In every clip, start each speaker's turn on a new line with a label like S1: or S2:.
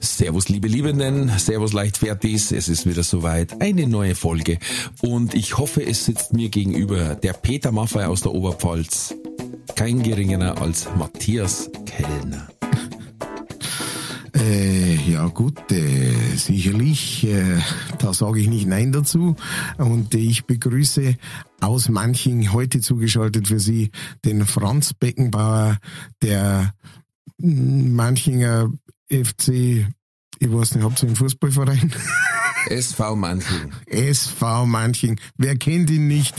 S1: Servus, liebe Liebenden, Servus, Leichtfertis. Es ist wieder soweit. Eine neue Folge. Und ich hoffe, es sitzt mir gegenüber der Peter Maffei aus der Oberpfalz. Kein geringerer als Matthias Kellner.
S2: Äh, ja gut, äh, sicherlich, äh, da sage ich nicht Nein dazu. Und ich begrüße aus Manching heute zugeschaltet für Sie den Franz Beckenbauer, der mm, Manchinger FC, ich weiß nicht, habt ihr einen Fußballverein?
S1: SV Manching.
S2: SV Manching. Wer kennt ihn nicht?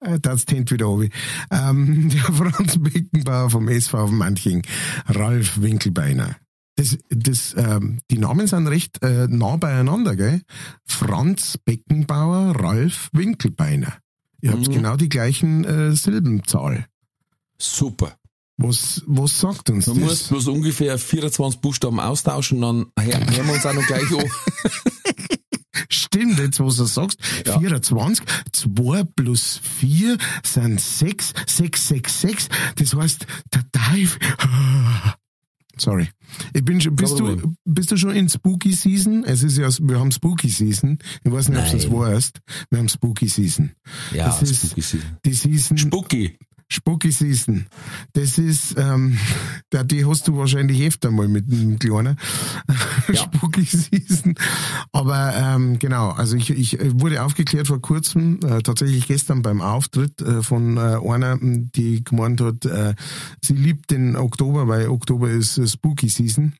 S2: Äh, Das Tent wieder oben. Ähm, der Franz Beckenbauer vom SV Manching, Ralf Winkelbeiner. Das, das, ähm, die Namen sind recht äh, nah beieinander, gell? Franz Beckenbauer, Ralf Winkelbeiner. Ihr habt
S1: Mhm.
S2: genau die gleichen äh, Silbenzahl.
S1: Super.
S2: Was, was sagt uns
S1: Man muss
S2: das?
S1: bloß ungefähr 24 Buchstaben austauschen, dann hör- hören wir uns auch noch gleich an.
S2: Stimmt, jetzt was du sagst.
S1: Ja.
S2: 24, 2 plus 4 sind 6, 6, 6, 6. Das heißt, der Dive. Sorry. Ich bin schon, bist, du, bist du schon in Spooky Season? Es ist ja, wir haben Spooky Season. Ich weiß nicht, ob du das
S1: Nein.
S2: weißt. Wir haben Spooky Season.
S1: Ja,
S2: Das ist-
S1: Spooky Season.
S2: Die Season.
S1: Spooky.
S2: Spooky Season. Das ist, ähm, der, die hast du wahrscheinlich öfter mal mit einem Kleinen.
S1: Ja.
S2: Spooky Season. Aber ähm, genau, also ich, ich wurde aufgeklärt vor kurzem, äh, tatsächlich gestern beim Auftritt äh, von äh, einer, die gemeint hat, äh, sie liebt den Oktober, weil Oktober ist äh, Spooky Season.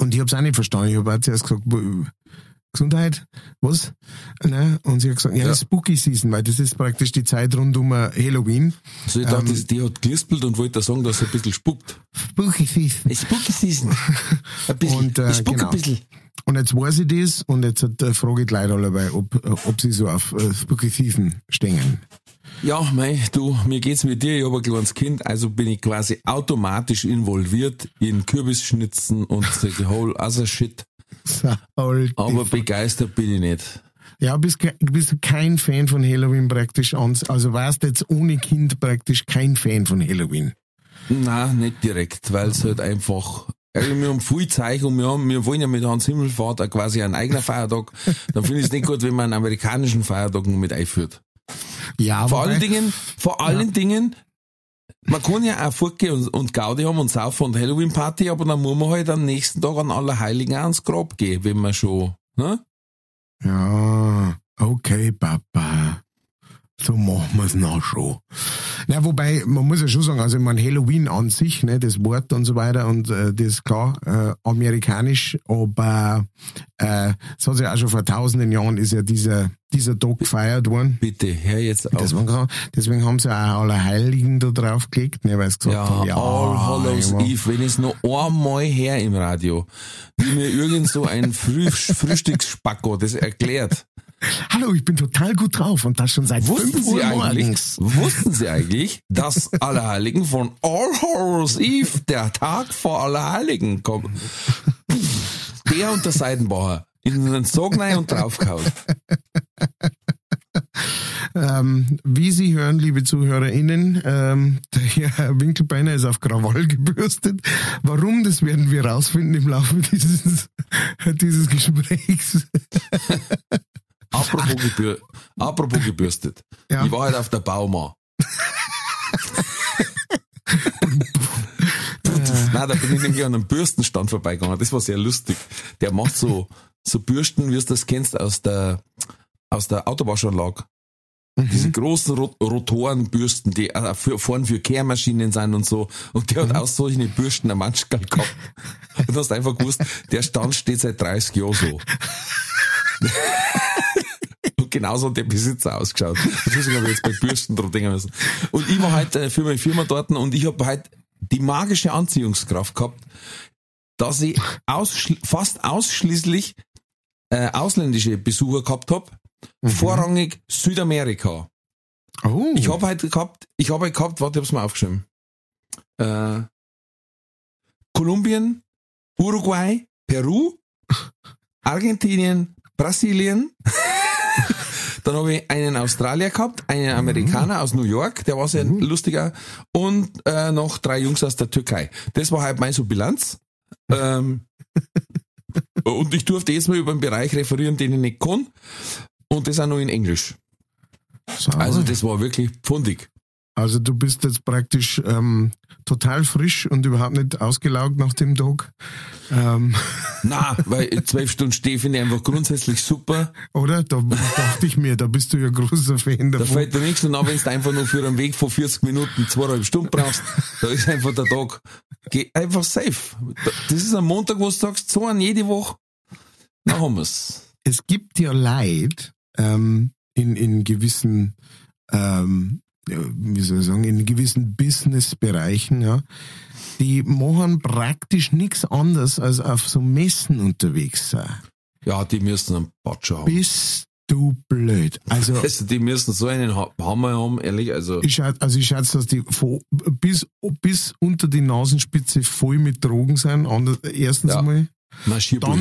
S2: Und ich habe es auch nicht verstanden. Ich habe auch zuerst gesagt, Gesundheit, was? Ne? Und sie hat gesagt, ja,
S1: Ja.
S2: Spooky Season, weil das ist praktisch die Zeit rund um äh, Halloween.
S1: Also ich dachte,
S2: Ähm,
S1: die hat gelispelt und wollte sagen, dass sie ein bisschen spuckt.
S2: Spooky Season.
S1: Spooky Season. Ein bisschen.
S2: Und, äh,
S1: ich spuck
S2: genau.
S1: ein bisschen.
S2: Und jetzt weiß ich das und jetzt hat, äh, frage ich die Leute alle, dabei, ob, ob sie so auf äh, Spooky Season stehen.
S1: Ja, mei, du, mir geht's mit dir, ich habe ein kleines Kind, also bin ich quasi automatisch involviert in Kürbisschnitzen und solche whole other shit. Aber begeistert bin ich nicht.
S2: ja, bist, bist du kein Fan von Halloween praktisch also warst jetzt ohne Kind praktisch kein Fan von Halloween.
S1: Na, nicht direkt, weil es halt einfach, also wir haben viel Zeug und wir, haben, wir wollen ja mit Hans Himmelfahrt auch quasi einen eigenen Feiertag. Dann finde ich es nicht gut, wenn man einen amerikanischen Feiertag noch mit einführt.
S2: Ja,
S1: Vor allen Dingen, vor allen Dingen, man kann ja auch fortgehen und, und Gaudi haben und saufen und Halloween Party, aber dann muss man halt am nächsten Tag an Allerheiligen ans Grab gehen, wenn man schon, ne?
S2: Ja, okay, Papa. So machen wir's noch schon. Na, wobei, man muss ja schon sagen, also ich meine, Halloween an sich, ne, das Wort und so weiter, und äh, das ist klar, äh, amerikanisch, aber äh, es hat ja auch schon vor tausenden Jahren ist ja dieser, dieser Tag gefeiert worden.
S1: Bitte, hör jetzt auf.
S2: Deswegen, haben- deswegen haben sie auch alle Heiligen da drauf gelegt, ne, weil sie gesagt
S1: Ja,
S2: haben, ja,
S1: All Hallows Eve, wenn ich es noch einmal her im Radio, wie mir irgend so ein Früh Frühstücksspacko das erklärt.
S2: Hallo, ich bin total gut drauf und das schon seit
S1: Wussten
S2: 5
S1: Sie
S2: Uhr
S1: eigentlich,
S2: morgens.
S1: wussten Sie eigentlich, dass Allerheiligen von All Hallows Eve, der Tag vor Allerheiligen, kommt? Der und der Seidenbacher in den Sog rein und draufgehauen.
S2: Ähm, wie Sie hören, liebe ZuhörerInnen, ähm, der Herr Winkelbeiner ist auf Krawall gebürstet. Warum, das werden wir rausfinden im Laufe dieses, dieses Gesprächs.
S1: Apropos, gebür apropos gebürstet.
S2: Ja.
S1: Ich war halt auf der Bauma. Nein, da bin ich nämlich an einem Bürstenstand vorbeigegangen. Das war sehr lustig. Der macht so, so Bürsten, wie du das kennst, aus der, aus der Autowaschanlage. Diese großen Rot Rotorenbürsten, die äh, für, vorn für Kehrmaschinen sind und so. Und der hat aus solchen Bürsten ein Manschgal gehabt. Und du hast einfach gewusst, der Stand steht seit 30 Jahren so. Genauso der Besitzer ausgeschaut. Deswegen habe ich jetzt bei Bürsten drum denken müssen. Und ich war halt äh, für meine Firma dort und ich habe halt die magische Anziehungskraft gehabt. dass ich ausschli fast ausschließlich äh, ausländische Besucher gehabt hab, vorrangig Südamerika.
S2: Oh.
S1: Ich habe halt gehabt, ich habe halt gehabt, warte, ich hab's mal aufgeschrieben. Äh, Kolumbien, Uruguay, Peru, Argentinien, Brasilien. Dann habe ich einen Australier gehabt, einen Amerikaner aus New York, der war sehr lustiger, und äh, noch drei Jungs aus der Türkei. Das war halt meine so Bilanz. Ähm, und ich durfte jetzt mal über einen Bereich referieren, den ich nicht kann. Und das auch noch in Englisch.
S2: So.
S1: Also das war wirklich pfundig.
S2: Also du bist jetzt praktisch ähm, total frisch und überhaupt nicht ausgelaugt nach dem Tag. Ähm,
S1: Na, weil zwölf Stunden Steh finde ich einfach grundsätzlich super.
S2: oder? Da dachte ich mir, da bist du ja großer Fan
S1: Da
S2: davon.
S1: fällt dir nichts und auch wenn du einfach nur für einen Weg von 40 Minuten zweieinhalb Stunden brauchst, da ist einfach der Tag geh einfach safe. Das ist am Montag, wo du sagst, so an jede Woche, dann haben wir's.
S2: es gibt ja Leid ähm, in, in gewissen, ähm, wie soll ich sagen, in gewissen Businessbereichen, ja, die machen praktisch nichts anderes als auf so Messen unterwegs sein.
S1: Ja, die müssen einen Batscher haben.
S2: Bist du blöd. Also
S1: Also die müssen so einen Ha- Hammer haben, ehrlich, also
S2: ich schätze, also ich schätze, dass die von, bis, bis unter die Nasenspitze voll mit Drogen sind. Anders, erstens
S1: Ja.
S2: mal.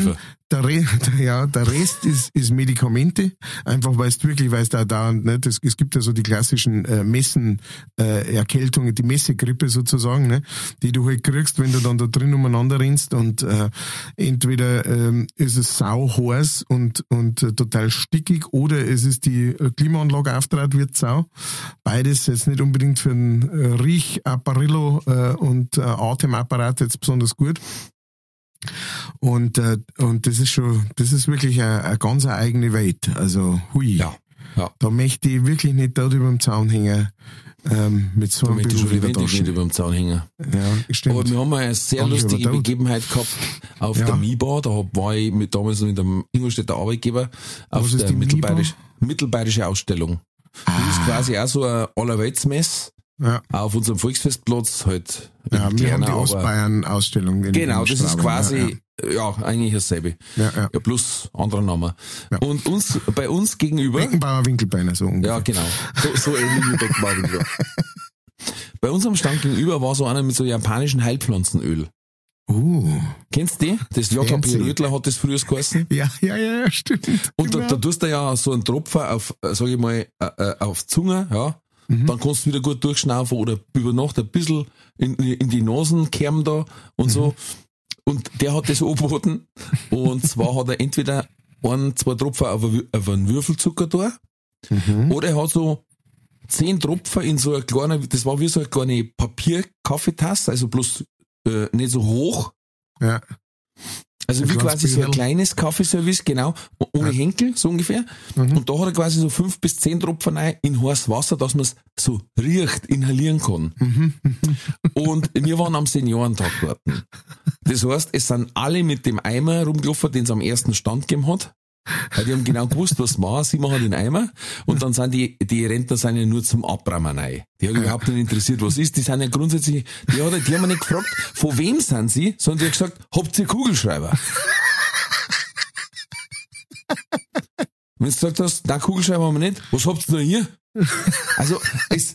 S2: Dann der, Re ja, der Rest ist, ist Medikamente, einfach weil es wirklich, weil es da dauernd, ne, das, es gibt ja so die klassischen äh, Messen, äh, die Messegrippe sozusagen, ne, die du halt kriegst, wenn du dann da drin umeinander rennst und äh, entweder ähm, ist es sau heiß und, und äh, total stickig oder es ist die äh, Klimaanlage auftrat, wird sau. Beides jetzt nicht unbedingt für den äh, Riechapparillo äh, und äh, Atemapparat jetzt besonders gut. Und, äh, und das ist schon, das ist wirklich eine, eine ganz eigene Welt. Also, hui.
S1: Ja, ja.
S2: Da möchte ich wirklich nicht dort über dem Zaun hängen, ähm, mit so
S1: Da
S2: einem
S1: möchte ich schon
S2: Beruf in der
S1: lebendig nicht über dem Zaun hängen.
S2: Ja, stimmt.
S1: Aber wir haben eine sehr lustige. Begebenheit gehabt auf
S2: Ja.
S1: der MIBA. Da hab- war ich mit damals noch in der Ingolstädter Arbeitgeber auf
S2: Was ist
S1: der
S2: die MIBA?
S1: Mittelbayerisch, Mittelbayerische Ausstellung. Die ist quasi auch so ein Allerweltsmess
S2: ja,
S1: auf unserem Volksfestplatz halt.
S2: ja, wir haben
S1: kleiner,
S2: die
S1: aber-
S2: Ostbayern-Ausstellung.
S1: Genau, das ist quasi, ja, eigentlich dasselbe.
S2: Ja, ja. ja.
S1: Ja, plus anderer Name.
S2: Ja.
S1: Und uns, bei uns gegenüber,
S2: Beckenbauer Winkelbeiner, so ungefähr.
S1: ja, genau. So, so ähnlich wie Beckenbauer. wieder. Bei unserem Stand gegenüber war so einer mit so japanischen Heilpflanzenöl.
S2: Uh,
S1: Kennst du die? Das JKP. Rödler hat das früher geheißen.
S2: ja, ja, ja, ja, stimmt.
S1: Und da,
S2: Genau.
S1: da tust du ja so einen Tropfen auf, äh, sag ich mal, äh, äh, auf die Zunge, ja.
S2: Mhm.
S1: Dann kannst du wieder gut durchschnaufen oder über Nacht ein bisschen in, in die Nasenkerben da und
S2: Mhm.
S1: so. Und der hat das angeboten. Und zwar hat er entweder ein, zwei Tropfen auf, auf einen Würfelzucker da,
S2: Mhm.
S1: oder er hat so zehn Tropfen in so eine kleine, das war wie so eine kleine Papier-Kaffeetasse, also bloß äh, nicht so hoch,
S2: Ja.
S1: Also wie quasi so ein kleines Kaffeeservice, genau, ohne Henkel, so ungefähr.
S2: Mhm.
S1: Und da hat er quasi so fünf bis zehn Tropfen rein in heißes Wasser, dass man es so riecht, inhalieren kann.
S2: Mhm.
S1: Und wir waren am Seniorentag dort. Das heißt, es sind alle mit dem Eimer rumgelaufen, den es am ersten Stand gegeben hat. Weil die haben genau gewusst, was machen. Sie machen den Eimer. Und dann sind die, die Rentner sind ja nur zum Abräumen rein. Die haben überhaupt nicht interessiert, was ist. Die sind ja grundsätzlich, die, hat, die haben ja nicht gefragt, von wem sind sie, sondern die haben gesagt, habt ihr Kugelschreiber? Wenn du gesagt hast, na, Kugelschreiber haben wir nicht, was habt ihr noch hier? Also, es,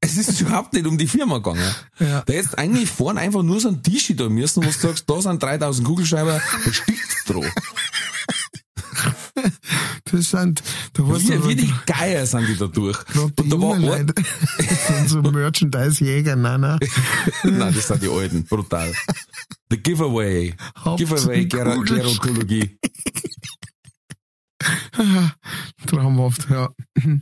S1: es ist überhaupt nicht um die Firma gegangen.
S2: Ja.
S1: Da hättest eigentlich vorne einfach nur so ein Tisch da müssen, wo du sagst, da sind 3000 Kugelschreiber, da stickt's drauf.
S2: Das sind, da warst
S1: Wie,
S2: du
S1: wie die Geier sind die da durch.
S2: gerade die
S1: Und da war
S2: Leute, sind so Merchandise-Jäger, nein, nein.
S1: Nein, das sind die Alten, brutal. The Giveaway.
S2: Hauptsache
S1: Giveaway Ger. Gerontologie.
S2: Traumhaft, ja.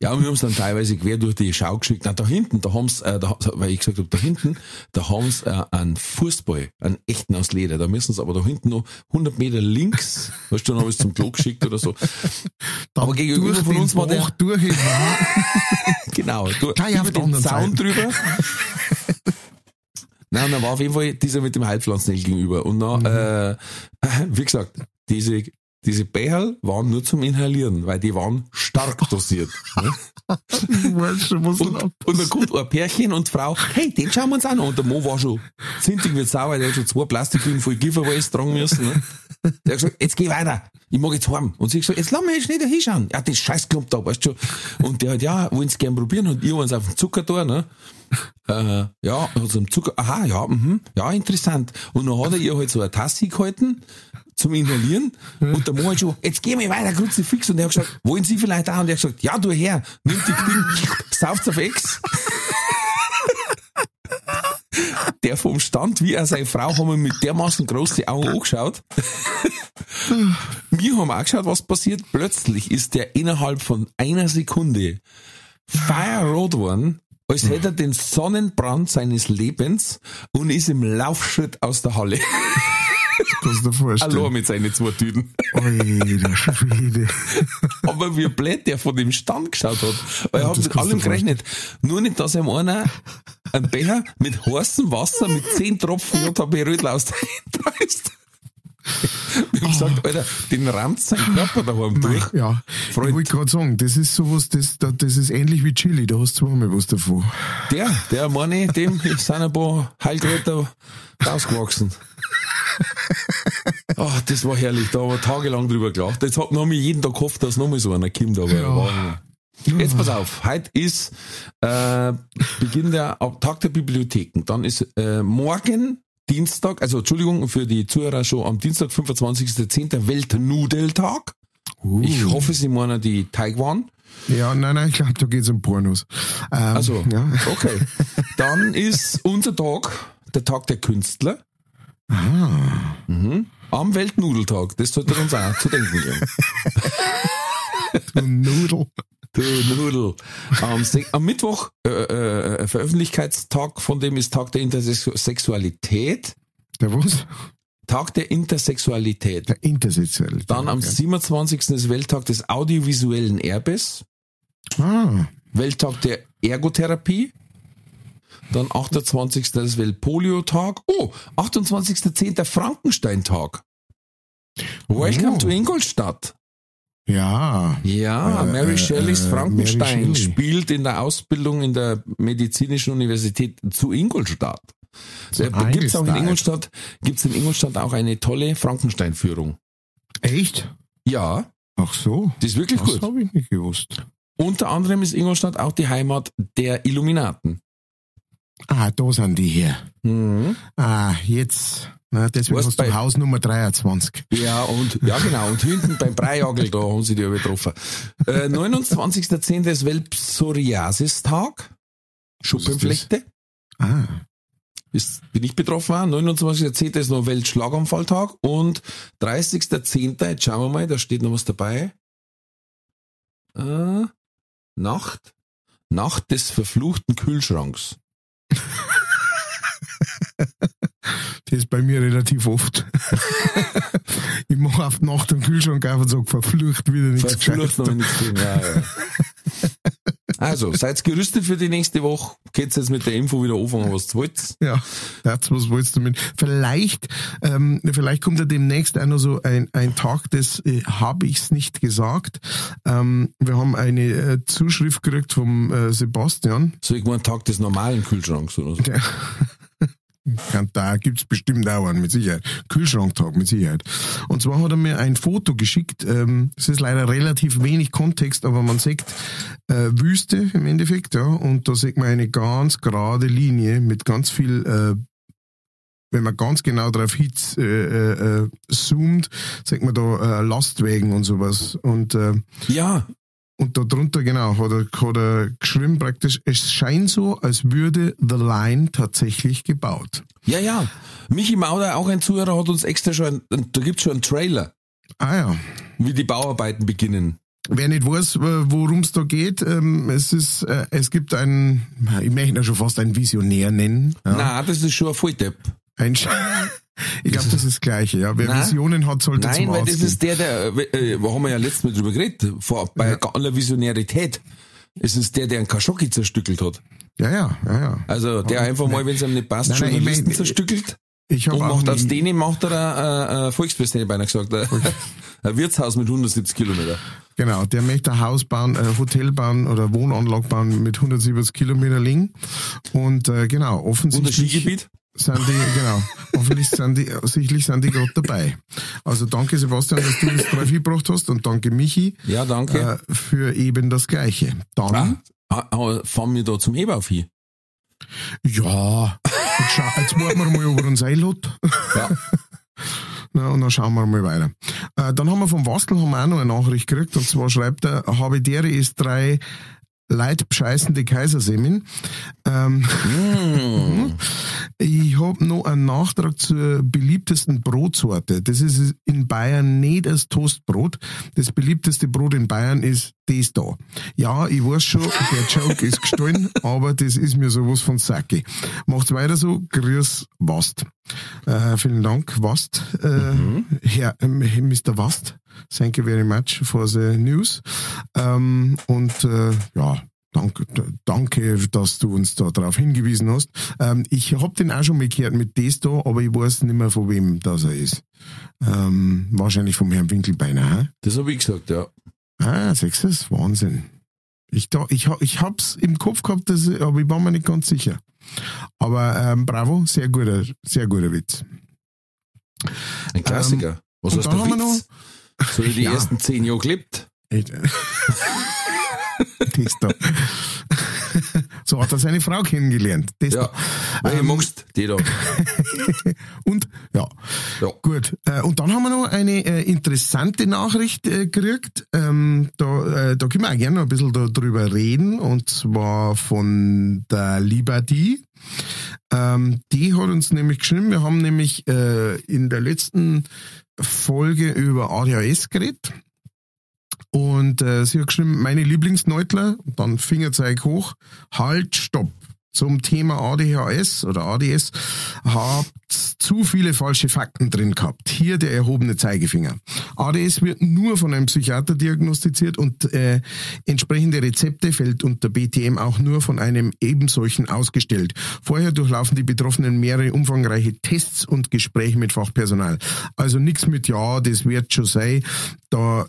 S1: Ja, und wir haben es dann teilweise quer durch die Schau geschickt. Na, da hinten, da haben's, äh, da, weil ich gesagt habe, da hinten, da haben's äh, einen Fußball, einen echten aus Leder. Da müssen sie aber da hinten noch 100 Meter links, weißt du, dann habe ich zum Klo geschickt oder so. Aber gegenüber von uns war der,
S2: durch
S1: genau, du, über den Zaun drüber. Nein, dann war auf jeden Fall dieser mit dem Heilpflanzenöl gegenüber. Und dann,
S2: Mhm.
S1: äh, wie gesagt, diese, diese Becherl waren nur zum Inhalieren, weil die waren stark dosiert. ne? Und, und dann kommt ein Pärchen und Frau, hey, den schauen wir uns an. Und der Mo war schon zintig wie sauer, der hat schon zwei Plastiktüten voll Giveaways tragen müssen. Ne? Der hat gesagt, jetzt geh weiter, ich mag jetzt heim. Und sie hat gesagt, jetzt lass mich jetzt nicht da hinschauen. Ja, das Scheißklump da, weißt du schon. Und der hat, ja, wollen Sie gern probieren? Und ihr uns auf den Zucker da, ne? Äh, ja, hat so einen Zucker, aha, ja, mhm, ja, interessant. Und dann hat er ihr halt so eine Tasse gehalten zum Inhalieren und der Mo hat schon, jetzt geh mal weiter, Kruzifix. Und er hat gesagt, wollen Sie vielleicht auch? Und er hat gesagt, ja, du her, nimm die Ding, sauft's auf Ex. Der vom Stand wie auch seine Frau haben wir mit dermaßen große Augen angeschaut. wir haben auch geschaut, was passiert. Plötzlich ist der innerhalb von einer Sekunde feierrot worden, als hätte er den Sonnenbrand seines Lebens und ist im Laufschritt aus der Halle.
S2: Kannst du dir vorstellen.
S1: Hallo mit seinen zwei Tüten.
S2: Alter Schwede.
S1: Aber wie blöd der von dem Stand geschaut hat. Weil er hat
S2: das
S1: mit allem gerechnet. Nur nicht, dass ihm einer einen Becher mit heißem Wasser mit 10 Tropfen JHB Rödel aus der Hand haben gesagt, Alter, den rammt sein Körper daheim durch.
S2: Ja,
S1: Freund.
S2: ich wollte gerade sagen, das ist sowas, das, das das ist ähnlich wie Chili, da hast du zweimal was davon.
S1: Der, der meine, dem sind ein paar Heilkräuter rausgewachsen. Ach, das war herrlich, da haben wir tagelang drüber gelacht. Jetzt hat- haben wir jeden Tag gehofft, dass noch mal so einer kommt, aber war- Jetzt pass auf, heute ist äh, Beginn der Tag der Bibliotheken. Dann ist äh, morgen Dienstag, also Entschuldigung für die Zuhörer schon am Dienstag, 25.10. Weltnudeltag.
S2: Uh.
S1: Ich hoffe, Sie meinen die Teigwaren.
S2: Ja, nein, nein, ich glaube, da geht's um Pornos. Ähm,
S1: Also,
S2: ja.
S1: okay. Dann ist unser Tag der Tag der Künstler.
S2: Ah.
S1: Mhm. Am Weltnudeltag. Das sollte uns auch zu denken geben.
S2: Du Nudel.
S1: Du Nudel. Am, am Mittwoch, äh, äh, Veröffentlichkeitstag von dem ist Tag der Intersexualität.
S2: Der was?
S1: Tag der Intersexualität.
S2: Der Intersexuelle.
S1: Dann am 27. ist Welttag des audiovisuellen Erbes.
S2: Ah,
S1: Welttag der Ergotherapie. Dann 28. ist Weltpolio-Tag. Oh, 28.10. Frankenstein-Tag. Welcome
S2: Oh.
S1: to Ingolstadt.
S2: ja.
S1: Ja,
S2: Äh,
S1: Mary
S2: äh,
S1: Shelleys
S2: äh,
S1: Frankenstein
S2: Mary
S1: spielt in der Ausbildung in der Medizinischen Universität zu Ingolstadt. Da
S2: So
S1: gibt's auch in. Ingolstadt, gibt's in Ingolstadt auch eine tolle Frankenstein-Führung.
S2: Echt?
S1: Ja,
S2: Ach so.
S1: die ist wirklich
S2: Das
S1: gut.
S2: habe ich nicht gewusst.
S1: Unter anderem ist Ingolstadt auch die Heimat der Illuminaten.
S2: Ah, da sind die hier.
S1: Mhm.
S2: Ah, jetzt. Na, deswegen
S1: Was
S2: hast du Haus Nummer 23.
S1: Ja, und, ja, genau. Und hinten beim Breijagel, da haben sie die übertroffen. Äh, 29.10. ist Weltpsoriasis-Tag. Schuppenflechte.
S2: Ah,
S1: Ist, bin ich betroffen. auch. 29.10. ist noch Weltschlaganfalltag. Und 30.10. Jetzt schauen wir mal, da steht noch was dabei. Äh, Nacht. Nacht des verfluchten Kühlschranks.
S2: Das ist bei mir relativ oft. ich mache auf Nacht im Kühlschrank auf und sage, verflucht wieder nichts
S1: Verflucht
S2: Gescheites.
S1: noch nichts. Ja, ja. Also, seid gerüstet für die nächste Woche. Geht's jetzt mit der Info wieder anfangen, was du wolltest?
S2: Ja, das, was wolltest du damit? Vielleicht, ähm, vielleicht kommt ja demnächst auch noch so ein, ein Tag, das äh, habe ich's nicht gesagt. Ähm, wir haben eine äh, Zuschrift gekriegt vom äh, Sebastian.
S1: So irgendwann Tag des normalen Kühlschranks oder so.
S2: Ja, da gibt's bestimmt auch einen, mit Sicherheit. Kühlschranktag, mit Sicherheit. Und zwar hat er mir ein Foto geschickt. Ähm, es ist leider relativ wenig Kontext, aber man sieht äh, Wüste im Endeffekt, ja. Und da sieht man eine ganz gerade Linie mit ganz viel, äh, wenn man ganz genau drauf hit, äh, äh, äh, zoomt, sieht man da äh, Lastwagen und sowas. Und
S1: Ja,
S2: und da drunter, genau, hat er, hat er geschrieben praktisch, es scheint so, als würde The Line tatsächlich gebaut.
S1: ja, ja. Michi Mauder, auch ein Zuhörer, hat uns extra schon, da gibt's schon einen Trailer,
S2: Ah ja.
S1: wie die Bauarbeiten beginnen.
S2: Wer nicht weiß, worum es da geht, ähm, es ist, äh, es gibt einen, ich möchte ihn schon fast einen Visionär nennen. Ja.
S1: Na, das ist schon ein Volldepp.
S2: Ein Sch ich glaube, das ist das Gleiche, ja. Wer
S1: Nein.
S2: Visionen hat, sollte
S1: Nein,
S2: zum
S1: weil
S2: Arzt
S1: das ist der, der, äh, wo haben wir ja letztes Mal drüber geredet, vor, bei
S2: Ja.
S1: aller Visionärität. Es ist der, der einen Khashoggi zerstückelt hat.
S2: Ja, ja, ja, ja.
S1: Also, der einfach mal, wenn es ihm nicht passt,
S2: Nein, nein, ich
S1: Journalisten
S2: mein-
S1: zerstückelt.
S2: Ich
S1: Und macht aus denen macht er ein, ein, ein Volksfest, hätte ich beinahe gesagt. Ein, Wirtshaus mit 170 Kilometer.
S2: genau, der möchte ein Haus bauen, ein Hotel bauen oder Wohnanlage bauen mit 170 Kilometer Länge. Und äh, genau,
S1: Und das
S2: offensichtlich
S1: Skigebiet?
S2: Sind die, genau, offensichtlich sind die, sicherlich sind die gerade dabei. Also danke Sebastian, dass du das drauf gebracht hast und danke Michi
S1: Ja, danke.
S2: äh, für eben das Gleiche. Dann,
S1: ah, ah, ah, fahren wir da zum hin.
S2: ja, jetzt, schau, jetzt warten wir mal, ob er uns einlädt.
S1: Ja.
S2: Na, und dann schauen wir mal weiter. Äh, dann haben wir vom Wastel haben wir auch noch eine Nachricht gekriegt. Und zwar schreibt er, Habidere ist drei leidbescheißende Kaisersemin. Ähm,
S1: Mm.
S2: ich habe noch einen Nachtrag zur beliebtesten Brotsorte. Das ist in Bayern nicht das Toastbrot. Das beliebteste Brot in Bayern ist das da. Ja, ich weiß schon, der Joke ist gestohlen, aber das ist mir sowas von Sacke. Macht's weiter so. Grüß Wast. Äh, vielen Dank, Wast. Äh, Herr, ähm, Mr. Wast. Thank you very much for the news. Ähm, und äh, ja, Danke, danke, dass du uns da darauf hingewiesen hast. Ähm, ich hab den auch schon mal gehört mit da, aber ich weiß nicht mehr, von wem das er ist. Ähm, wahrscheinlich vom Herrn Winkelbeiner. Hä?
S1: Das habe ich gesagt, ja.
S2: Ah, siehst du das? Wahnsinn. Ich, da, ich, ich hab's im Kopf gehabt, dass, aber ich war mir nicht ganz sicher. Aber ähm, bravo, sehr guter, sehr guter Witz.
S1: Ein Klassiker. Was
S2: und
S1: hast du Witz? So wie die
S2: Ja.
S1: ersten zehn Jahre gelebt.
S2: Das da. so hat er seine Frau kennengelernt. Das
S1: Ja.
S2: da. Ähm,
S1: magst die da?
S2: Und ja,
S1: Ja.
S2: gut. Äh, und dann haben wir noch eine äh, interessante Nachricht äh, gekriegt. Ähm, da, da können wir auch gerne noch ein bisschen da, drüber reden. Und zwar von der Liberty. Ähm, die hat uns nämlich geschrieben, wir haben nämlich äh, in der letzten Folge über ADHS geredet. Und äh, sie hat geschrieben, meine Lieblingsneutler, dann Fingerzeig hoch, halt, stopp. Zum Thema ADHS oder ADS habt zu viele falsche Fakten drin gehabt. Hier der erhobene Zeigefinger. ADS wird nur von einem Psychiater diagnostiziert und äh, entsprechende Rezepte fällt unter BTM auch nur von einem ebensolchen ausgestellt. Vorher durchlaufen die Betroffenen mehrere umfangreiche Tests und Gespräche mit Fachpersonal. Also nichts mit ja, das wird schon sein. Da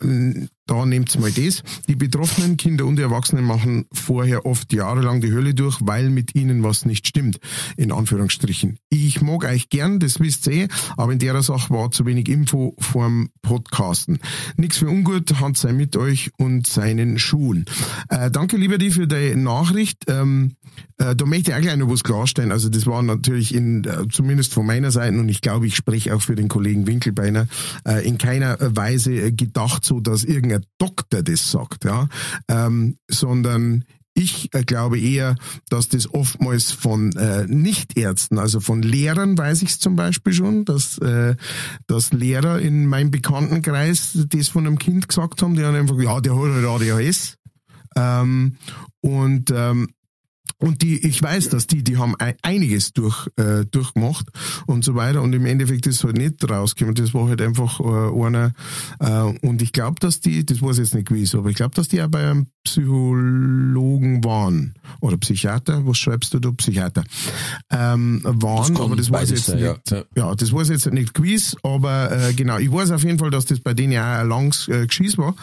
S2: da nehmt's mal das. Die betroffenen Kinder und Erwachsenen machen vorher oft jahrelang die Hölle durch, weil mit ihnen was nicht stimmt. In Anführungsstrichen. Ich mag euch gern, das wisst ihr eh, aber in der Sache war zu wenig Info vorm Podcasten. Nix für ungut, Hand sei mit euch und seinen Schuhen. Äh, danke lieber die für die Nachricht. Ähm, äh, da möchte ich auch gleich noch was klarstellen. Also das war natürlich in, äh, zumindest von meiner Seite und ich glaube, ich spreche auch für den Kollegen Winkelbeiner, äh, in keiner Weise gedacht so, dass irgendein Doktor das sagt, ja, ähm, sondern ich äh, glaube eher, dass das oftmals von äh, Nichtärzten, also von Lehrern weiß ich es zum Beispiel schon, dass, äh, dass Lehrer in meinem Bekanntenkreis das von einem Kind gesagt haben, die haben einfach, ja, der hat halt ADHS. Ähm, und ähm, und die, ich weiß, dass die, die haben ei- einiges durch, äh, durchgemacht und so weiter. Und im Endeffekt ist halt nicht rausgekommen. Das war halt einfach äh, einer. Äh, und ich glaube, dass die, das weiß ich jetzt nicht gewiss, aber ich glaube, dass die auch bei einem Psychologen waren. Oder Psychiater, was schreibst du da? Psychiater. Ähm, waren,
S1: kann
S2: aber das
S1: beides
S2: jetzt
S1: sein,
S2: nicht.
S1: ja.
S2: Ja, das ich jetzt nicht gewiss, aber äh, genau, ich weiß auf jeden Fall, dass das bei denen ja auch ein langes äh, Geschiss war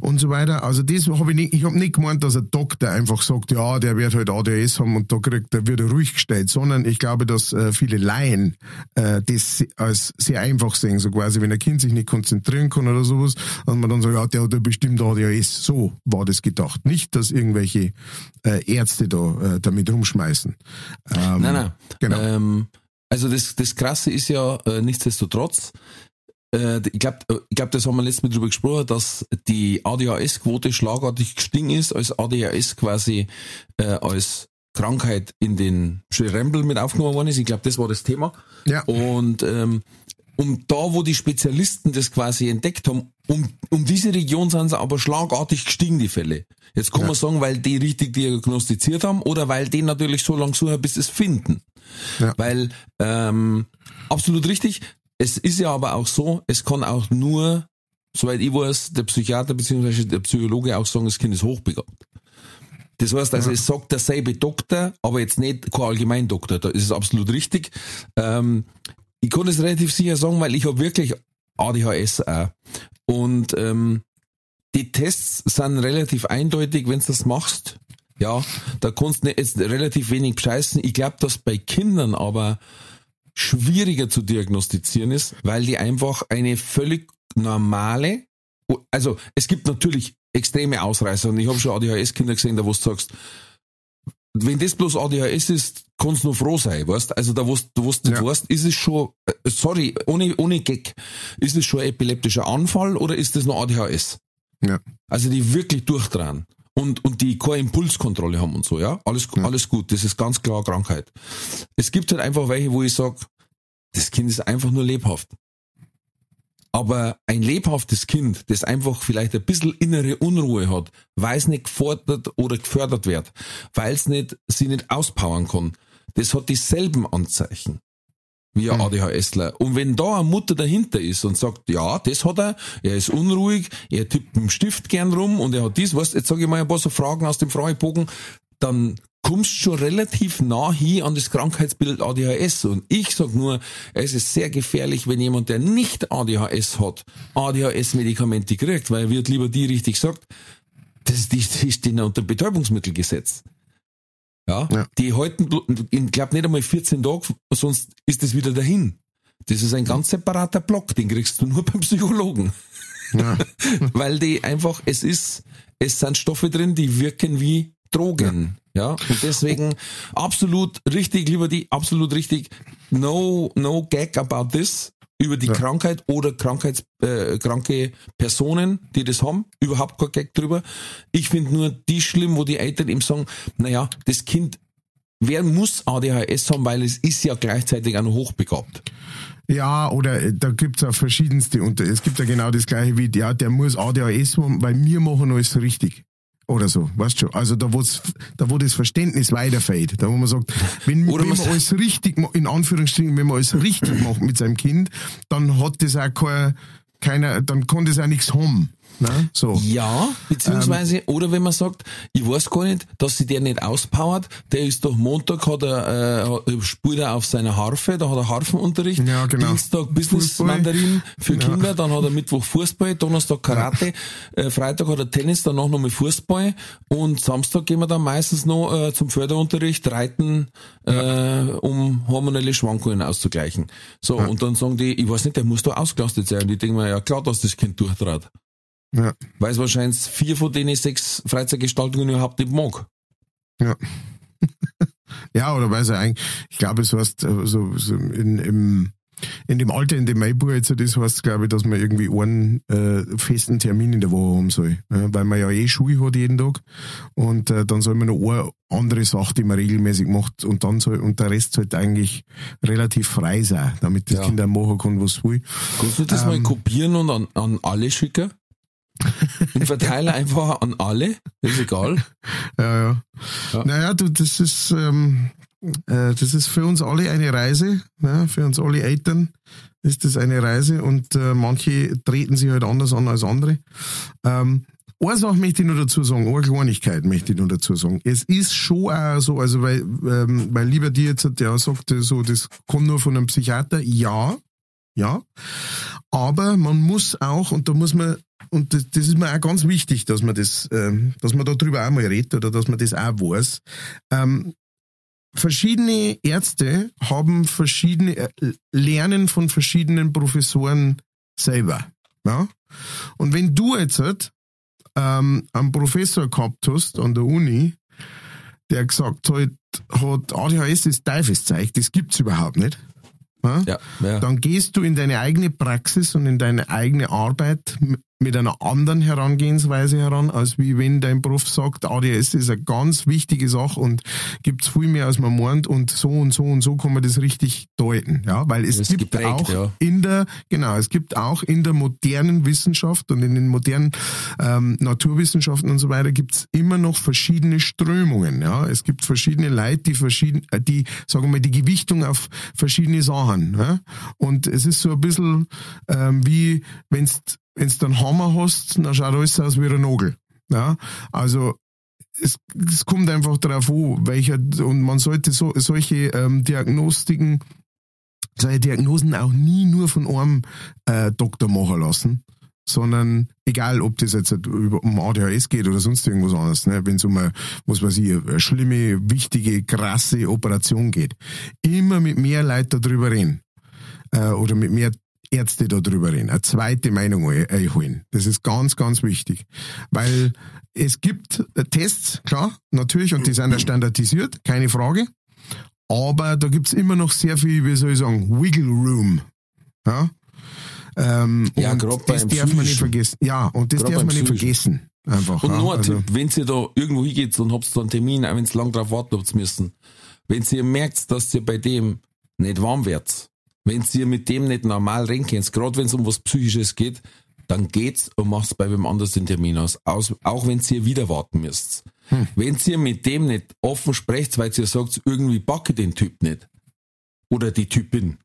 S2: und so weiter. Also das habe ich nicht, ich habe nicht gemeint, dass ein Doktor einfach sagt, ja, der wird halt ADHS haben und da kriegt, der wird er ruhig gestellt, sondern ich glaube, dass äh, viele Laien äh, das als sehr einfach sehen, so quasi, wenn ein Kind sich nicht konzentrieren kann oder sowas, und man dann sagt, ja, der hat ja bestimmt ADHS. So war das gedacht. Nicht, dass irgendwelche äh, Ärzte da äh, damit rumschmeißen. Ähm,
S1: Nein, nein.
S2: Genau.
S1: Ähm, also das, das Krasse ist ja äh, nichtsdestotrotz, äh, ich glaube, ich glaub, das haben wir letztes Mal drüber gesprochen, dass die ADHS-Quote schlagartig gestiegen ist, als ADHS quasi äh, als Krankheit in den Rempel mit aufgenommen worden ist. Ich glaube, das war das Thema.
S2: Ja.
S1: Und ähm, um da, wo die Spezialisten das quasi entdeckt haben, um, um diese Region sind sie aber schlagartig gestiegen, die Fälle. Jetzt kann
S2: Ja.
S1: man sagen, weil die richtig diagnostiziert haben oder weil die natürlich so lange suchen, bis sie es finden.
S2: Ja.
S1: Weil, ähm, absolut richtig, es ist ja aber auch so, es kann auch nur, soweit ich weiß, der Psychiater bzw. der Psychologe auch sagen, das Kind ist hochbegabt. Das heißt also, es sagt derselbe Doktor, aber jetzt nicht kein Allgemeindoktor. Da ist es absolut richtig. Ähm, ich kann es relativ sicher sagen, weil ich habe wirklich ADHS auch. Und ähm, die Tests sind relativ eindeutig, wenn du das machst. Ja, da kannst du jetzt relativ wenig bescheißen. Ich glaube, dass bei Kindern aber schwieriger zu diagnostizieren ist, weil die einfach eine völlig normale, also es gibt natürlich extreme Ausreißer und ich habe schon ADHS-Kinder gesehen, da wo du sagst, wenn das bloß ADHS ist, kannst du nur froh sein, weißt? Also da, wo du nicht ja. weißt, ist es schon, äh, sorry, ohne, ohne Gag, ist es schon ein epileptischer Anfall oder ist das noch ADHS? Ja. Also die wirklich durchdrehen und, und die keine Impulskontrolle haben und so, ja. Alles, ja. alles gut. Das ist ganz klar Krankheit. Es gibt halt einfach welche, wo ich sag, das Kind ist einfach nur lebhaft. Aber ein lebhaftes Kind, das einfach vielleicht ein bisschen innere Unruhe hat, weil es nicht gefordert oder gefördert wird, weil es nicht, sie nicht auspowern kann, das hat dieselben Anzeichen wie ein mhm. ADHSler. Und wenn da eine Mutter dahinter ist und sagt, ja, das hat er, er ist unruhig, er tippt mit dem Stift gern rum und er hat dies, was, jetzt sage ich mal ein paar so Fragen aus dem Fragebogen, dann kommst schon relativ nah hier an das Krankheitsbild ADHS. Und ich sag nur, es ist sehr gefährlich, wenn jemand, der nicht ADHS hat, ADHS-Medikamente kriegt, weil er wird lieber die richtig sagt, das, das ist denen unter Betäubungsmittelgesetz. Ja, ja. die halten, ich glaube nicht einmal 14 Tage, sonst ist es wieder dahin. Das ist ein ganz separater Block, den kriegst du nur beim Psychologen. Ja. Weil die einfach, es ist, es sind Stoffe drin, die wirken wie Drogen. Ja. ja. Und deswegen absolut richtig, lieber die, absolut richtig. No, no gag about this über die ja. Krankheit oder krankheitskranke äh, Personen, die das haben, überhaupt kein Gag drüber. Ich finde nur die schlimm, wo die Eltern ihm sagen, naja, das Kind, wer muss ADHS haben, weil es ist ja gleichzeitig auch noch hochbegabt.
S2: Ja, oder äh, da gibt's auch verschiedenste und es gibt ja genau das gleiche wie, ja, der muss ADHS haben, weil wir machen alles richtig. Oder so, weißt du schon. Also da, wo's, da wo das Verständnis weiterfällt, da wo man sagt, wenn, wenn man alles richtig, in Anführungsstrichen, wenn man alles richtig macht mit seinem Kind, dann hat das auch kein, keiner, dann kann das auch nichts haben. Ne? So.
S1: Ja, beziehungsweise, ähm, oder wenn man sagt, ich weiß gar nicht, dass sie der nicht auspowert, der ist doch Montag, hat er, äh, spielt er auf seiner Harfe, da hat er Harfenunterricht, ja, genau. Dienstag Business Mandarin für ja. Kinder, dann hat er Mittwoch Fußball, Donnerstag Karate, ja. äh, Freitag hat er Tennis, danach nochmal Fußball und Samstag gehen wir dann meistens noch äh, zum Förderunterricht reiten, äh, um hormonelle Schwankungen auszugleichen. So, und dann sagen die, ich weiß nicht, der muss da ausgelastet sein. Und ich denke mir, ja klar, dass das Kind durchtrat. Ja. Weil es wahrscheinlich vier von denen sechs Freizeitgestaltungen überhaupt nicht mag.
S2: Ja. ja, oder weil es eigentlich, ich glaube, es heißt, äh, so, so in, im, in dem Alter, in dem Buch jetzt ist, heißt glaube ich, dass man irgendwie einen äh, festen Termin in der Woche haben soll. Ja, weil man ja eh Schule hat jeden Tag. Und äh, dann soll man noch eine andere Sache, die man regelmäßig macht. Und dann soll, und der Rest sollte eigentlich relativ frei sein, damit das ja. Kind auch machen kann, was es will.
S1: Kannst du das ähm, mal kopieren und an, an alle schicken? Und verteile einfach an alle, ist egal.
S2: Ja, ja. ja. Naja, du, das ist, ähm, äh, das ist für uns alle eine Reise, ne? für uns alle Eltern ist das eine Reise und äh, manche treten sich halt anders an als andere. Ähm, eine Sache möchte ich nur dazu sagen, eine Kleinigkeit möchte ich nur dazu sagen. Es ist schon auch so, also weil, ähm, weil lieber dir jetzt der sagte, so, das kommt nur von einem Psychiater, ja, ja. Aber man muss auch, und da muss man und das, das, ist mir auch ganz wichtig, dass man das, ähm, dass man darüber auch mal redet oder dass man das auch weiß. Ähm, verschiedene Ärzte haben verschiedene, äh, lernen von verschiedenen Professoren selber. Ja? Und wenn du jetzt ähm, einen Professor gehabt hast an der Uni, der gesagt hat, ADHS ist Teufelszeug, das gibt's überhaupt nicht. Ja, ja. Dann gehst du in deine eigene Praxis und in deine eigene Arbeit mit einer anderen Herangehensweise heran, als wie wenn dein Prof sagt, ADS ist eine ganz wichtige Sache und gibt's viel mehr als man meint und so und so und so kann man das richtig deuten, ja, weil es gibt geprägt, auch ja. in der, genau, es gibt auch in der modernen Wissenschaft und in den modernen ähm, Naturwissenschaften und so weiter gibt's immer noch verschiedene Strömungen, ja, es gibt verschiedene Leute, die verschieden, äh, die, sagen wir mal, die Gewichtung auf verschiedene Sachen, ja? und es ist so ein bisschen ähm, wie, wenn's wenn du einen Hammer hast, dann schaut alles aus wie ein Nagel. Ja, also es, es kommt einfach darauf an, welcher, und man sollte so, solche ähm, Diagnostiken solche Diagnosen auch nie nur von einem äh, Doktor machen lassen, sondern egal, ob das jetzt über, um ADHS geht oder sonst irgendwas anderes, ne, wenn es um eine, was weiß ich, eine schlimme, wichtige, krasse Operation geht, immer mit mehr Leuten darüber reden äh, oder mit mehr Ärzte darüber reden, eine zweite Meinung einholen. Das ist ganz, ganz wichtig, weil es gibt Tests, klar, natürlich, und die sind ja standardisiert, keine Frage, aber da gibt's immer noch sehr viel, wie soll ich sagen, Wiggle Room. Ja, ähm,
S1: Ja,
S2: und
S1: grad
S2: das darf man nicht vergessen. Ja, und das
S1: Grad
S2: darf man nicht vergessen. Einfach.
S1: Und
S2: ja.
S1: noch ein
S2: also,
S1: Tipp, wenn ihr da irgendwo hingeht und habt da einen Termin, auch wenn ihr lang drauf warten habt müssen, wenn ihr merkt, dass ihr bei dem nicht warm werdet, wenn ihr mit dem nicht normal könnt, gerade wenn es um was Psychisches geht, dann geht's und macht's bei wem anders den Termin aus, aus auch wenn ihr wieder warten müsst.
S2: Hm.
S1: Wenn ihr mit dem nicht offen sprecht, weil ihr sagt, irgendwie backe den Typ nicht oder die Typin,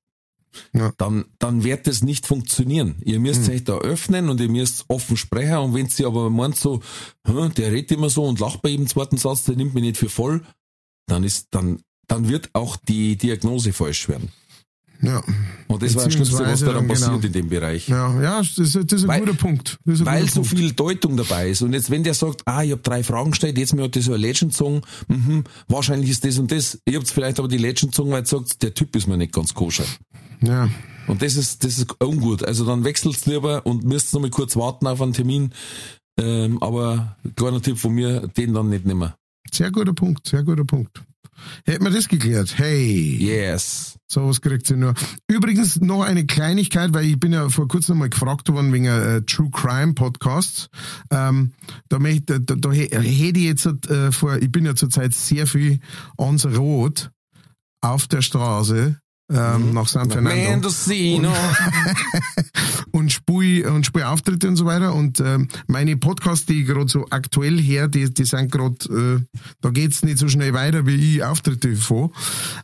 S2: Ja.
S1: dann, dann wird das nicht funktionieren. Ihr müsst
S2: Hm.
S1: euch da öffnen und ihr müsst offen sprechen. Und wenn sie aber meint so, "Hm, der redet immer so und lacht bei jedem zweiten Satz, der nimmt mich nicht für voll, dann ist, dann, dann wird auch die Diagnose falsch werden.
S2: Ja.
S1: Und das war das Schlimmste, was
S2: Beziehungsweise
S1: da dann
S2: dann
S1: passiert
S2: genau.
S1: in dem Bereich.
S2: Ja, ja, das ist, das ist ein
S1: Weil-
S2: guter Punkt. Ein
S1: Weil
S2: guter
S1: so
S2: Punkt.
S1: viel Deutung dabei ist. Und jetzt, wenn der sagt, ah, ich habe drei Fragen gestellt, jetzt mir hat das so eine Legend gezogen, mhm, wahrscheinlich ist das und das. Ihr habt vielleicht aber die Legend gezogen, weil ihr sagt, der Typ ist mir nicht ganz koscher.
S2: Ja.
S1: Und das ist, das ist ungut. Also dann wechselt's lieber und müsst noch mal kurz warten auf einen Termin. Ähm, aber kleiner Tipp von mir, den dann nicht nimmer.
S2: Sehr guter Punkt, sehr guter Punkt. Hätten wir das geklärt? Hey.
S1: Yes.
S2: Sowas kriegt sie nur. Übrigens noch eine Kleinigkeit, weil ich bin ja vor kurzem mal gefragt worden wegen äh, True Crime Podcasts. Ähm, da, möchte, da, da hä- hätte ich jetzt äh, vor, ich bin ja zurzeit sehr viel ans Rot auf der Straße ähm, nach San Fernando
S1: Mendocino.
S2: und spiele und spiel Auftritte und so weiter. Und ähm, meine Podcasts, die ich gerade so aktuell her, die, die sind gerade, äh, da geht's nicht so schnell weiter, wie ich Auftritte vor.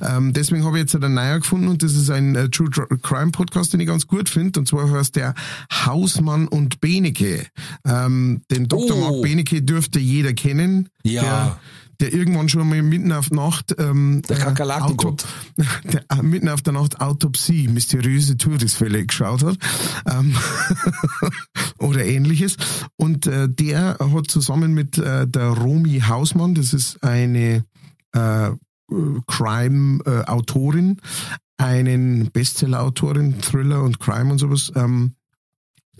S2: Ähm, deswegen habe ich jetzt einen neuer gefunden und das ist ein äh, True Crime Podcast, den ich ganz gut finde. Und zwar heißt der Hausmann und Benecke. Ähm, den Dr.
S1: Oh.
S2: Mark Benecke dürfte jeder kennen.
S1: Ja.
S2: Der, der irgendwann schon mal mitten auf Nacht ähm,
S1: Der
S2: äh,
S1: Kakerlakengott.
S2: Äh, mitten auf der Nacht Autopsie, mysteriöse Todesfälle geschaut hat ähm, oder ähnliches. Und äh, der hat zusammen mit äh, der Romy Hausmann, das ist eine äh, Crime-Autorin, einen Bestseller-Autorin, Thriller und Crime und sowas, ähm,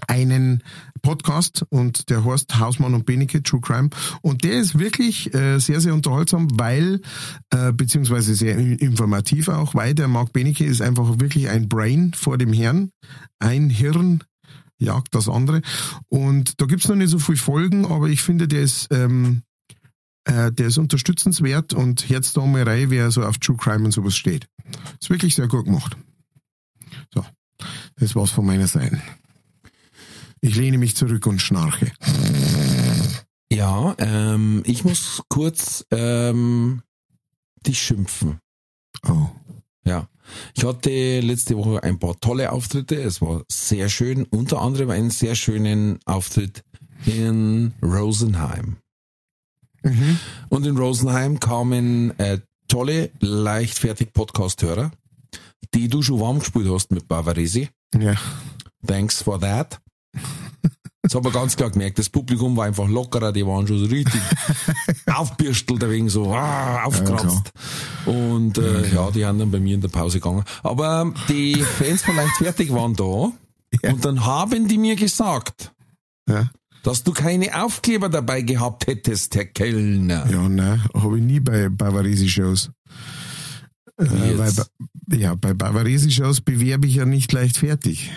S2: einen Podcast und der heißt Hausmann und Benecke True Crime und der ist wirklich äh, sehr, sehr unterhaltsam, weil, äh, beziehungsweise sehr in- informativ auch, weil der Mark Benecke ist einfach wirklich ein Brain vor dem Herrn, ein Hirn jagt das andere und da gibt's noch nicht so viele Folgen, aber ich finde, der ist ähm, äh, der ist unterstützenswert und Herz mal rein, wer so auf True Crime und sowas steht. Ist wirklich sehr gut gemacht. So, das war's von meiner Seite. Ich lehne mich zurück und schnarche.
S1: Ja, ähm, ich muss kurz ähm, dich schimpfen.
S2: Oh.
S1: Ja. Ich hatte letzte Woche ein paar tolle Auftritte. Es war sehr schön. Unter anderem einen sehr schönen Auftritt in Rosenheim.
S2: Mhm.
S1: Und in Rosenheim kamen äh, tolle, leichtfertig Podcast-Hörer, die du schon warm gespielt hast mit Bavaresi.
S2: Ja.
S1: Thanks for that. Das hat man ganz klar gemerkt. Das Publikum war einfach lockerer, die waren schon so richtig aufbürstelt, wegen so ah, aufkratzt. Und äh, ja, die haben dann bei mir in der Pause gegangen. Aber ähm, die Fans von Leichtfertig waren da
S2: Ja.
S1: und dann haben die mir gesagt,
S2: Ja,
S1: dass du keine Aufkleber dabei gehabt hättest, Herr Kellner.
S2: ja ne, habe ich nie bei Bavaresi-Shows. Äh, ja, bei Bavaresi-Shows bewerbe ich ja nicht leichtfertig.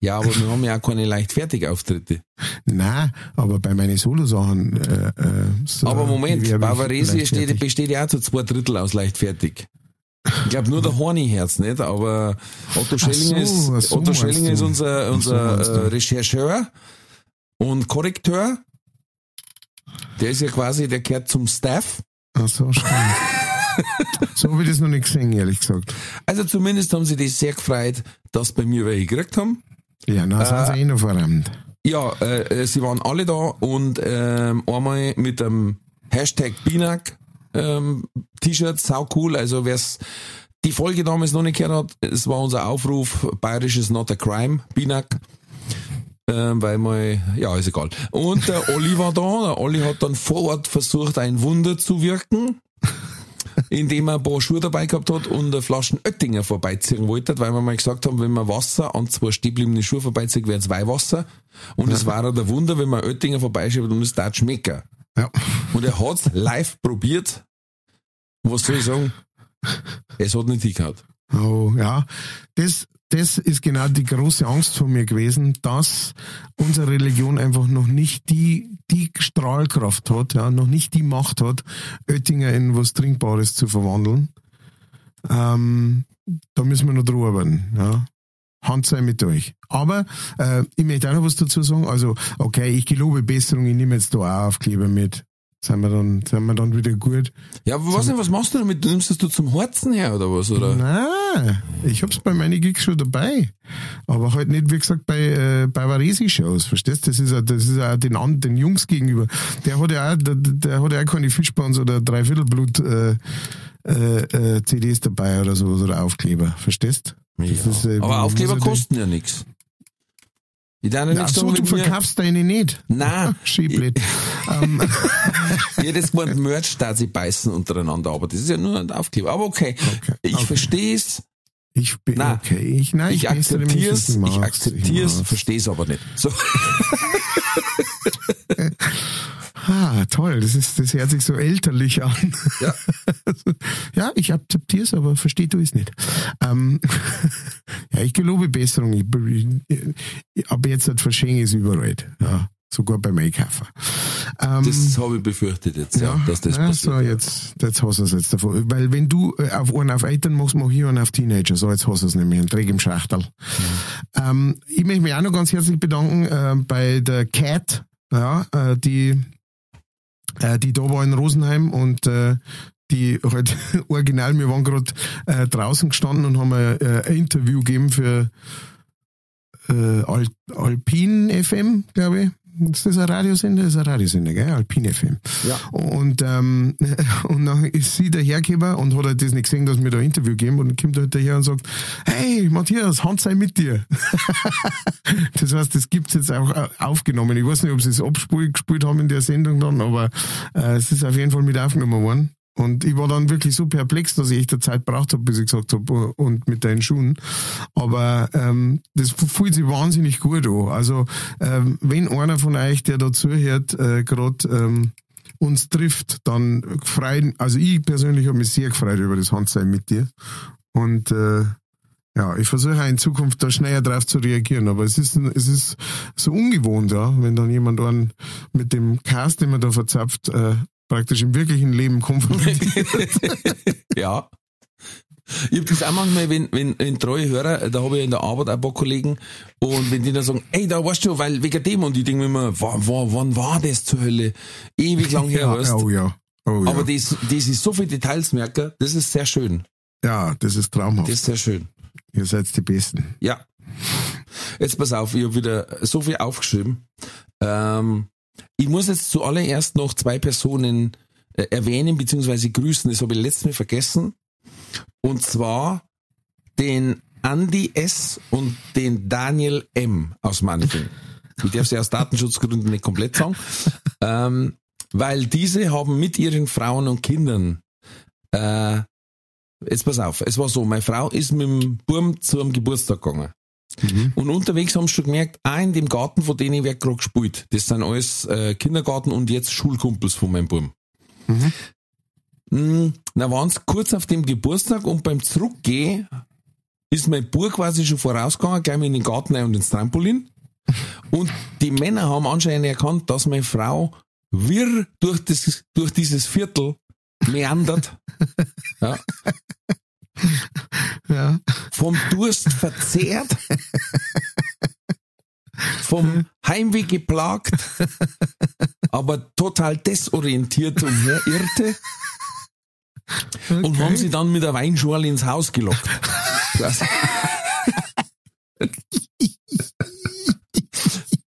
S1: Ja, aber wir haben ja auch keine Leichtfertig-Auftritte.
S2: Na, aber bei meinen Solo-Sachen. Äh, äh, so
S1: Aber Moment,
S2: bewerbe ich
S1: Bavaresi
S2: leichtfertig.
S1: steht, besteht ja auch zu zwei Drittel aus Leichtfertig. Ich glaube nur der Horny-Herz nicht, aber Otto Schellinger
S2: so,
S1: ist,
S2: so
S1: Otto
S2: du.
S1: ist unser,
S2: so
S1: unser
S2: du.
S1: äh, Rechercheur und Korrekteur. Der ist ja quasi, der gehört zum Staff.
S2: Ach so, so habe ich das noch nicht gesehen, ehrlich gesagt.
S1: Also zumindest haben sie das sehr gefreut, dass bei mir welche gekriegt haben.
S2: Ja, na, sind sie eh noch verrammt.
S1: Ja, äh, äh, sie waren alle da und ähm, einmal mit dem Hashtag Binak ähm, T-Shirt, sau cool. Also wer's die Folge damals noch nicht gehört hat, es war unser Aufruf, bayerisch is not a crime, Binak. Ähm, weil mal, ja, ist egal. Und der Olli war da, der Olli hat dann vor Ort versucht, ein Wunder zu wirken, indem er ein paar Schuhe dabei gehabt hat und eine Flaschen Oettinger vorbeiziehen wollte, weil wir mal gesagt haben, wenn man Wasser an zwei stehbleibende Schuhe vorbeizieht, werden es Weihwasser. Und es war der Wunder, wenn man Oettinger vorbeischiebt und es da schmecken.
S2: Ja.
S1: Und er hat's live probiert. Was soll ich sagen? Es hat nicht hingehauen.
S2: Oh, ja. Das, das ist genau die große Angst von mir gewesen, dass unsere Religion einfach noch nicht die, die Strahlkraft hat, ja, noch nicht die Macht hat, Oettinger in was Trinkbares zu verwandeln. Ähm, da müssen wir noch drüber arbeiten, ja. Hand sei mit euch. Aber äh, ich möchte auch noch was dazu sagen. Also, okay, ich gelobe Besserung, ich nehme jetzt da auch Aufkleber mit. Sind wir dann, sind wir dann wieder gut?
S1: Ja, aber was, was machst du damit? Du nimmst das du zum Herzen her oder was? Oder?
S2: Nein, ich hab's bei meinen Gigs schon dabei. Aber halt nicht, wie gesagt, bei, äh, bei Varesi-Shows, verstehst du? Das ist ja, das ist ja den, den Jungs gegenüber. Der hat ja auch, der, der hat ja auch keine Fischbans oder Dreiviertelblut, äh, äh, äh, CDs dabei oder so, oder Aufkleber, verstehst
S1: Ja.
S2: Das ist, äh,
S1: aber Aufkleber
S2: er
S1: kosten ja nichts. Ich ja nichts
S2: so, du verkaufst deine nicht.
S1: Nein,
S2: Schieblet. ähm,
S1: jedes Wort Merch da sie beißen untereinander, aber das ist ja nur ein Aufkleber. Aber okay,
S2: Okay,
S1: ich
S2: okay.
S1: verstehe es,
S2: ich bin,
S1: Nein.
S2: okay, ich, nein,
S1: ich
S2: mich,
S1: akzeptiere es, ich akzeptiere es, verstehe es aber nicht. So.
S2: Ah, toll, das ist, das hört sich so elterlich an.
S1: Ja.
S2: ja, ich akzeptiere es, aber verstehe du es nicht. Ähm, ja, ich gelobe Besserung. Ich, ich, aber jetzt hat Verschenken ist überall. Ja, sogar beim Einkaufen. Ähm,
S1: Das habe ich befürchtet jetzt, ja, dass das
S2: ja,
S1: passiert.
S2: so, jetzt, jetzt hast du es jetzt davon. Weil wenn du äh, auf einen auf Eltern machst, mach ich einen auf Teenager. So, jetzt hast du es nämlich, einen Dreck im Schachtel. Ähm, ich möchte mich auch noch ganz herzlich bedanken äh, bei der Cat, ja, äh, die, äh, die da war in Rosenheim und äh, die halt original, wir waren gerade äh, draußen gestanden und haben ein, äh, ein Interview gegeben für äh, Al Alpin FM, glaube ich. Ist das ein Radiosender? Das ist ein Radiosender, gell? Alpin FM.
S1: Ja.
S2: Und, ähm, und dann ist sie dahergekommen und hat halt das nicht gesehen, dass wir da ein Interview geben und kommt halt daher und sagt, hey, Matthias, Hand sei mit dir. das heißt, das gibt's jetzt auch äh, aufgenommen. Ich weiß nicht, ob sie es abgespielt gespielt haben in der Sendung dann, aber äh, es ist auf jeden Fall mit aufgenommen worden. Und ich war dann wirklich so perplex, dass ich echt eine Zeit braucht habe, bis ich gesagt habe, und mit deinen Schuhen. Aber ähm, das fühlt sich wahnsinnig gut an. Also ähm, wenn einer von euch, der da zuhört, äh, gerade ähm, uns trifft, dann freuen, also ich persönlich habe mich sehr gefreut über das Handsein mit dir. Und äh, ja, ich versuche in Zukunft da schneller drauf zu reagieren, aber es ist, es ist so ungewohnt, ja, wenn dann jemand einen mit dem Cast, den man da verzapft, äh, praktisch im wirklichen Leben konfrontiert.
S1: ja. Ich hab das auch manchmal, wenn, wenn, wenn treue Hörer, da habe ich in der Arbeit ein paar Kollegen, und wenn die dann sagen, ey, da weißt du, weil wegen dem, und ich denke mir immer, wann, wann, wann war das zur Hölle? Ewig lang her, weißt
S2: oh ja. Oh ja.
S1: Aber das, das ist so viel Details merken, das ist sehr schön.
S2: ja, das ist traumhaft.
S1: Das ist sehr schön.
S2: Ihr seid die Besten.
S1: Ja. Jetzt pass auf, ich habe wieder so viel aufgeschrieben. Ähm, ich muss jetzt zuallererst noch zwei Personen äh, erwähnen bzw. grüßen. Das habe ich letztes Mal vergessen. Und zwar den Andy S. und den Daniel M. aus Manching. Ich darf sie aus Datenschutzgründen nicht komplett sagen. Ähm, weil diese haben mit ihren Frauen und Kindern äh, Jetzt pass auf, es war so, meine Frau ist mit dem Burm zu einem Geburtstag gegangen. Und unterwegs haben sie schon gemerkt, ah, in dem Garten, von denen wird gerade gespielt. Das sind alles äh, Kindergarten und jetzt Schulkumpels von meinem Burm. Mhm. Na waren sie kurz auf dem Geburtstag und beim Zurückgehen ist mein Bub quasi schon vorausgegangen, gleich mal in den Garten rein und ins Trampolin. Und die Männer haben anscheinend erkannt, dass meine Frau wirr durch, das, durch dieses Viertel meandert. Ja,
S2: Ja.
S1: vom Durst verzehrt, vom Heimweh geplagt, aber total desorientiert umherirrte und haben sie dann mit der Weinschorle ins Haus gelockt.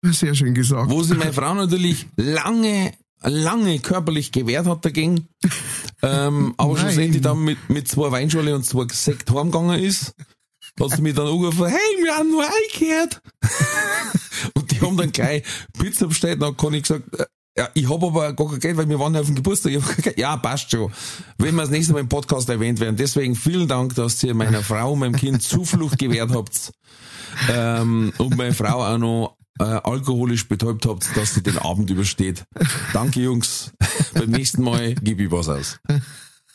S2: Sehr schön gesagt.
S1: Wo sich meine Frau natürlich lange, lange körperlich gewehrt hat dagegen. Ähm, aber schlussendlich dann mit, mit zwei Weinschale und zwei Sekt heimgegangen ist, hat sie mich dann angerufen, hey, wir haben nur eingehört. und die haben dann gleich Pizza bestellt, dann kann ich gesagt, äh, ja, ich habe aber gar kein Geld, weil wir waren ja auf dem Geburtstag. Geld. Ja, passt schon. Wenn wir das nächste Mal im Podcast erwähnt werden. Deswegen vielen Dank, dass ihr meiner Frau und meinem Kind Zuflucht gewährt habt. Ähm, und meine Frau auch noch äh, alkoholisch betäubt habt, dass sie den Abend übersteht. Danke, Jungs. Beim nächsten Mal gebe ich was aus.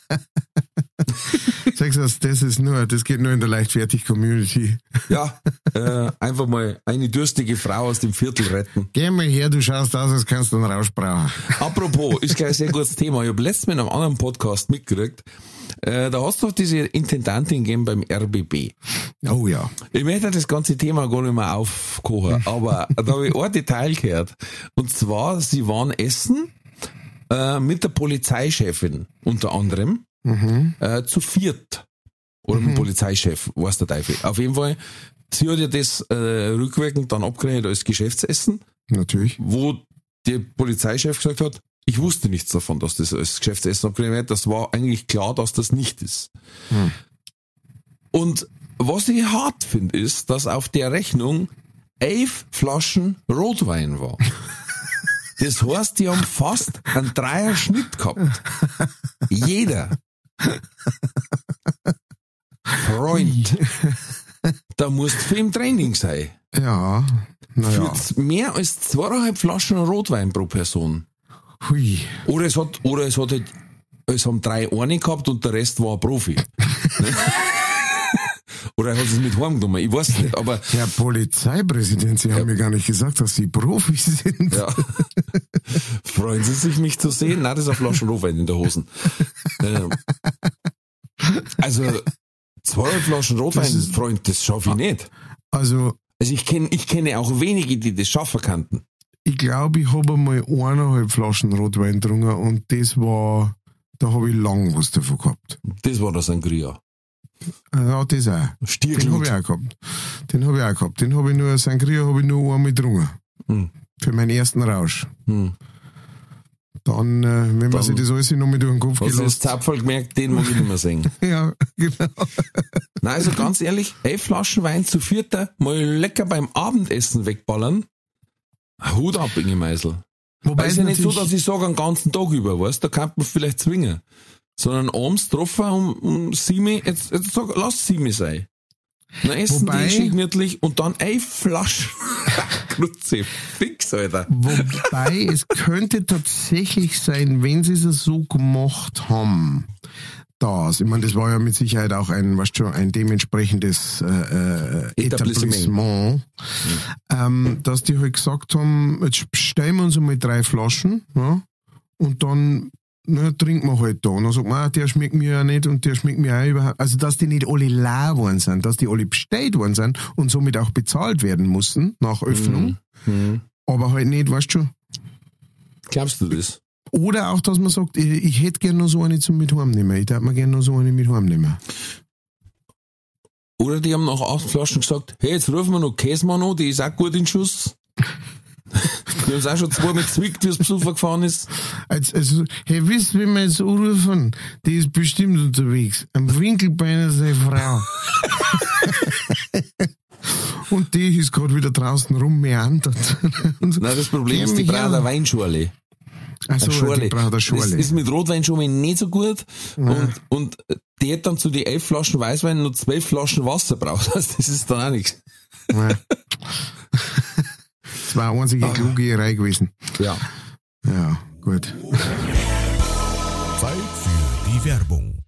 S2: Sagst du, das ist nur, das geht nur in der Leichtfertig-Community.
S1: Ja, äh, einfach mal eine durstige Frau aus dem Viertel retten.
S2: Geh mal her, du schaust aus, als kannst du einen Rausch brauchen.
S1: Apropos, ist gleich ein sehr gutes Thema. Ich habe letztes Mal in einem anderen Podcast mitgekriegt, äh, da hast du doch diese Intendantin gegeben beim RBB.
S2: Oh ja.
S1: Ich möchte das ganze Thema gar nicht mehr aufkochen, aber da habe ich ein Detail gehört. Und zwar, sie waren essen äh, mit der Polizeichefin unter anderem
S2: Mhm.
S1: äh, zu viert. Oder mit dem Polizeichef, weiß der Teufel. Auf jeden Fall, sie hat ja das äh, rückwirkend dann abgerechnet als Geschäftsessen,
S2: Natürlich.
S1: wo der Polizeichef gesagt hat, ich wusste nichts davon, dass das als Geschäftsessen abgerechnet wird. Das war eigentlich klar, dass das nicht ist.
S2: Hm.
S1: Und was ich hart finde, ist, dass auf der Rechnung elf Flaschen Rotwein war. Das heißt, die haben fast einen Dreier Schnitt gehabt. Jeder. Freund. Da musst du für im Training sein.
S2: Ja. Naja.
S1: Für mehr als zweieinhalb Flaschen Rotwein pro Person.
S2: Hui.
S1: Oder es hat, oder es hat halt, es haben drei eine gehabt und der Rest war ein Profi. oder er hat es mit heimgenommen, ich weiß nicht, aber,
S2: Herr Polizeipräsident, Sie haben mir gar nicht gesagt, dass Sie Profis sind.
S1: ja. Freuen Sie sich, mich zu sehen? Nein, das ist eine Flasche Rotwein in der Hosen. Ähm, also, zwei Flaschen Rotwein,
S2: Das ist-
S1: Freund, das schaffe ich nicht.
S2: Also,
S1: Also ich kenne, ich kenne auch wenige, die das schaffen könnten.
S2: Ich glaube, ich habe einmal eineinhalb Flaschen Rotwein getrunken und das war, da habe ich lang was davon gehabt.
S1: Das war der Sangria.
S2: Ja, das auch. Den habe
S1: Stierglut.
S2: ich auch gehabt. Den habe ich auch gehabt. Den habe ich nur, Sangria habe ich nur einmal getrunken.
S1: Hm.
S2: Für meinen ersten Rausch.
S1: Hm.
S2: Dann, äh, wenn man
S1: Dann-
S2: sich das alles nochmal durch den Kopf
S1: Hast du das Zapfel gemerkt, den mag ich nicht mehr sehen.
S2: Ja, genau.
S1: Nein, also ganz ehrlich, elf Flaschen Wein zu vierter, mal lecker beim Abendessen wegballern. Hut ab, Inge Meisel.
S2: Wobei
S1: es ja nicht so, dass ich sage, einen ganzen Tag über, weißt da kann man vielleicht zwingen. Sondern abends getroffen um, um sieben, jetzt, jetzt sag, lass sieben sein. Dann essen
S2: Wobei-
S1: die schön gemütlich und dann elf Flaschen. Grütze, fix, Alter.
S2: Wobei es könnte tatsächlich sein, wenn sie es so gemacht haben, das, ich meine, das war ja mit Sicherheit auch ein, weißt du, ein dementsprechendes äh, äh,
S1: Etablissement.
S2: Etablissement, ähm, dass die halt gesagt haben, jetzt bestellen wir uns einmal drei Flaschen ja, und dann na, trinken wir halt da. Und dann sagt man, ah, der schmeckt mir ja nicht und der schmeckt mir auch überhaupt. Also, dass die nicht alle leer worden sind, dass die alle bestellt worden sind und somit auch bezahlt werden mussten nach Öffnung,
S1: Mhm.
S2: aber halt nicht, weißt du,
S1: Glaubst du das?
S2: Oder auch, dass man sagt, ich, ich hätte gerne noch so eine zum mit heimnehmen. Ich darf mir gerne noch so eine mit heimnehmen.
S1: Oder die haben nach acht Flaschen gesagt, hey, jetzt rufen wir noch Käsemann an, die ist auch gut in Schuss. Die haben es auch schon zweimal zwickt, wie es besuchen gefahren ist.
S2: Also, also hey, wisst, wenn wir jetzt anrufen, die ist bestimmt unterwegs. Am Winkelbein ist eine Frau. Und die ist gerade wieder draußen rummeandert.
S1: Nein, das Problem ist, die braucht eine Weinschorle.
S2: Ach so,
S1: Eine Schorle. Das ist mit Rotwein schon mal nicht so gut. Und, und die hat dann zu den elf Flaschen Weißwein noch zwölf Flaschen Wasser braucht. Also das ist dann auch nichts.
S2: Ja. Das war eine einzige Klugerei gewesen.
S1: Ja.
S2: Ja, gut.
S3: Zeit für die Werbung.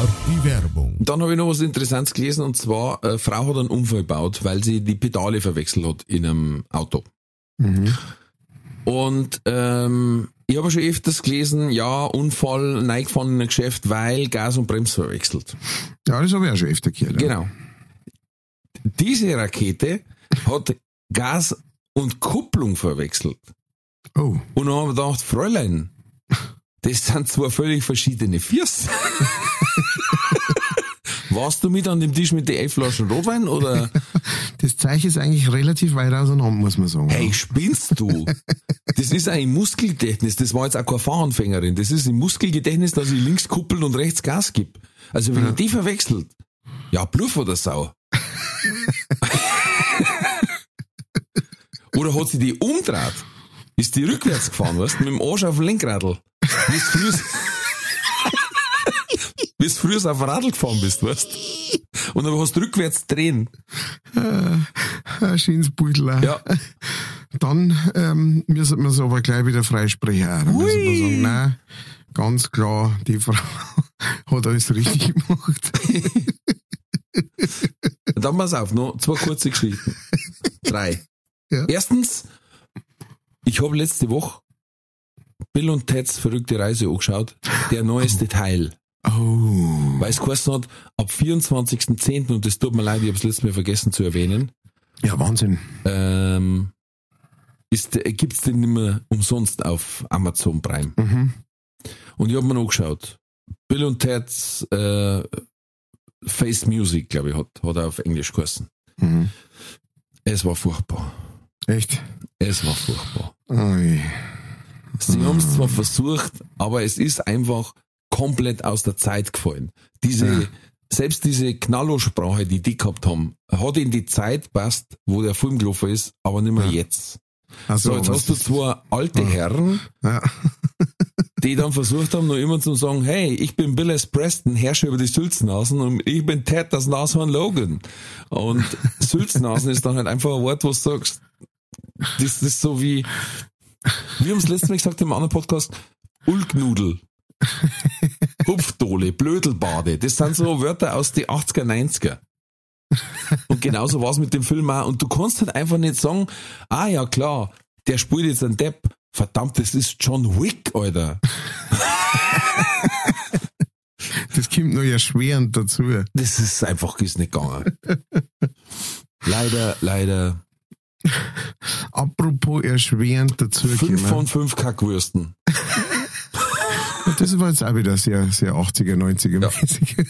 S3: War die Werbung.
S1: Dann habe ich noch was Interessantes gelesen und zwar, eine Frau hat einen Unfall gebaut, weil sie die Pedale verwechselt hat in einem Auto.
S2: Mhm.
S1: Und ähm, ich habe schon öfters gelesen, ja, Unfall, neigefahren in ein Geschäft, weil Gas und Brems verwechselt.
S2: Ja, das habe ich auch schon öfter gehört. Ja.
S1: Genau. Diese Rakete hat Gas und Kupplung verwechselt.
S2: Oh,
S1: Und dann haben wir gedacht, Fräulein, das sind zwei völlig verschiedene Viers. Warst du mit an dem Tisch mit den elf Flaschen Rotwein oder
S2: das Zeichen ist eigentlich relativ weit auseinander, muss man sagen.
S1: hey, spinnst du? Das ist ein Muskelgedächtnis, das war jetzt auch keine Fahranfängerin. Das ist ein Muskelgedächtnis, dass ich links kuppeln und rechts Gas gib. Also wenn ich die verwechselt, ja, Bluff oder Sau. oder hat sie die umdreht? Ist die rückwärts gefahren, weißt du, mit dem Arsch auf dem Lenkradl. Wie es früher, früher auf dem Radl gefahren bist, weißt du. Und dann hast du rückwärts drehen.
S2: Ein schönes Beutel.
S1: Ja.
S2: Dann ähm, müssen wir es aber gleich wieder freisprechen. Dann müssen wir sagen, nein, ganz klar, die Frau hat alles richtig gemacht.
S1: Dann pass auf, noch zwei kurze Geschichten. Drei.
S2: Ja.
S1: Erstens, ich habe letzte Woche Bill und Ted's verrückte Reise angeschaut. Der neueste Teil.
S2: Oh.
S1: Weil es geheißen hat, ab 24.10. und das tut mir leid, ich habe es letztes Mal vergessen zu erwähnen,
S2: Ja, Wahnsinn.
S1: ähm, ist, äh, gibt's den nicht mehr umsonst auf Amazon Prime.
S2: Mhm.
S1: Und ich habe mir noch geschaut. Bill und Ted's äh, Face Music, glaube ich, hat, hat er auf Englisch geheißen.
S2: Mhm.
S1: Es war furchtbar.
S2: Echt?
S1: Es war furchtbar.
S2: Ui.
S1: Sie haben es zwar versucht, aber es ist einfach komplett aus der Zeit gefallen. Diese,
S2: Ja.
S1: selbst diese Knallo-Sprache, die die gehabt haben, hat in die Zeit passt, wo der Film gelaufen ist, aber nicht mehr
S2: Ja.
S1: jetzt.
S2: Also,
S1: So, jetzt hast du zwei alte Herren,
S2: Ja.
S1: die dann versucht haben, noch immer zu sagen, hey, ich bin Bill S. Preston, Herrscher über die Sülznasen und ich bin Ted, das Nashorn Logan. Und Sülznasen ist dann halt einfach ein Wort, wo du sagst, das ist so wie, wir haben es letztes Mal gesagt im anderen Podcast, Ulknudel. Hupfdohle, Blödelbade, das sind so Wörter aus die 80er, 90er. Und genauso war es mit dem Film auch. Und du kannst halt einfach nicht sagen, ah ja klar, der spielt jetzt einen Depp. Verdammt, das ist John Wick, Alter.
S2: Das kommt nur erschwerend dazu.
S1: Das ist einfach ist nicht gegangen. leider, leider.
S2: Apropos erschwerend dazu.
S1: Fünf
S2: gekommen.
S1: von fünf Kackwürsten.
S2: Das war jetzt auch wieder sehr, sehr 80er, 90er mäßig.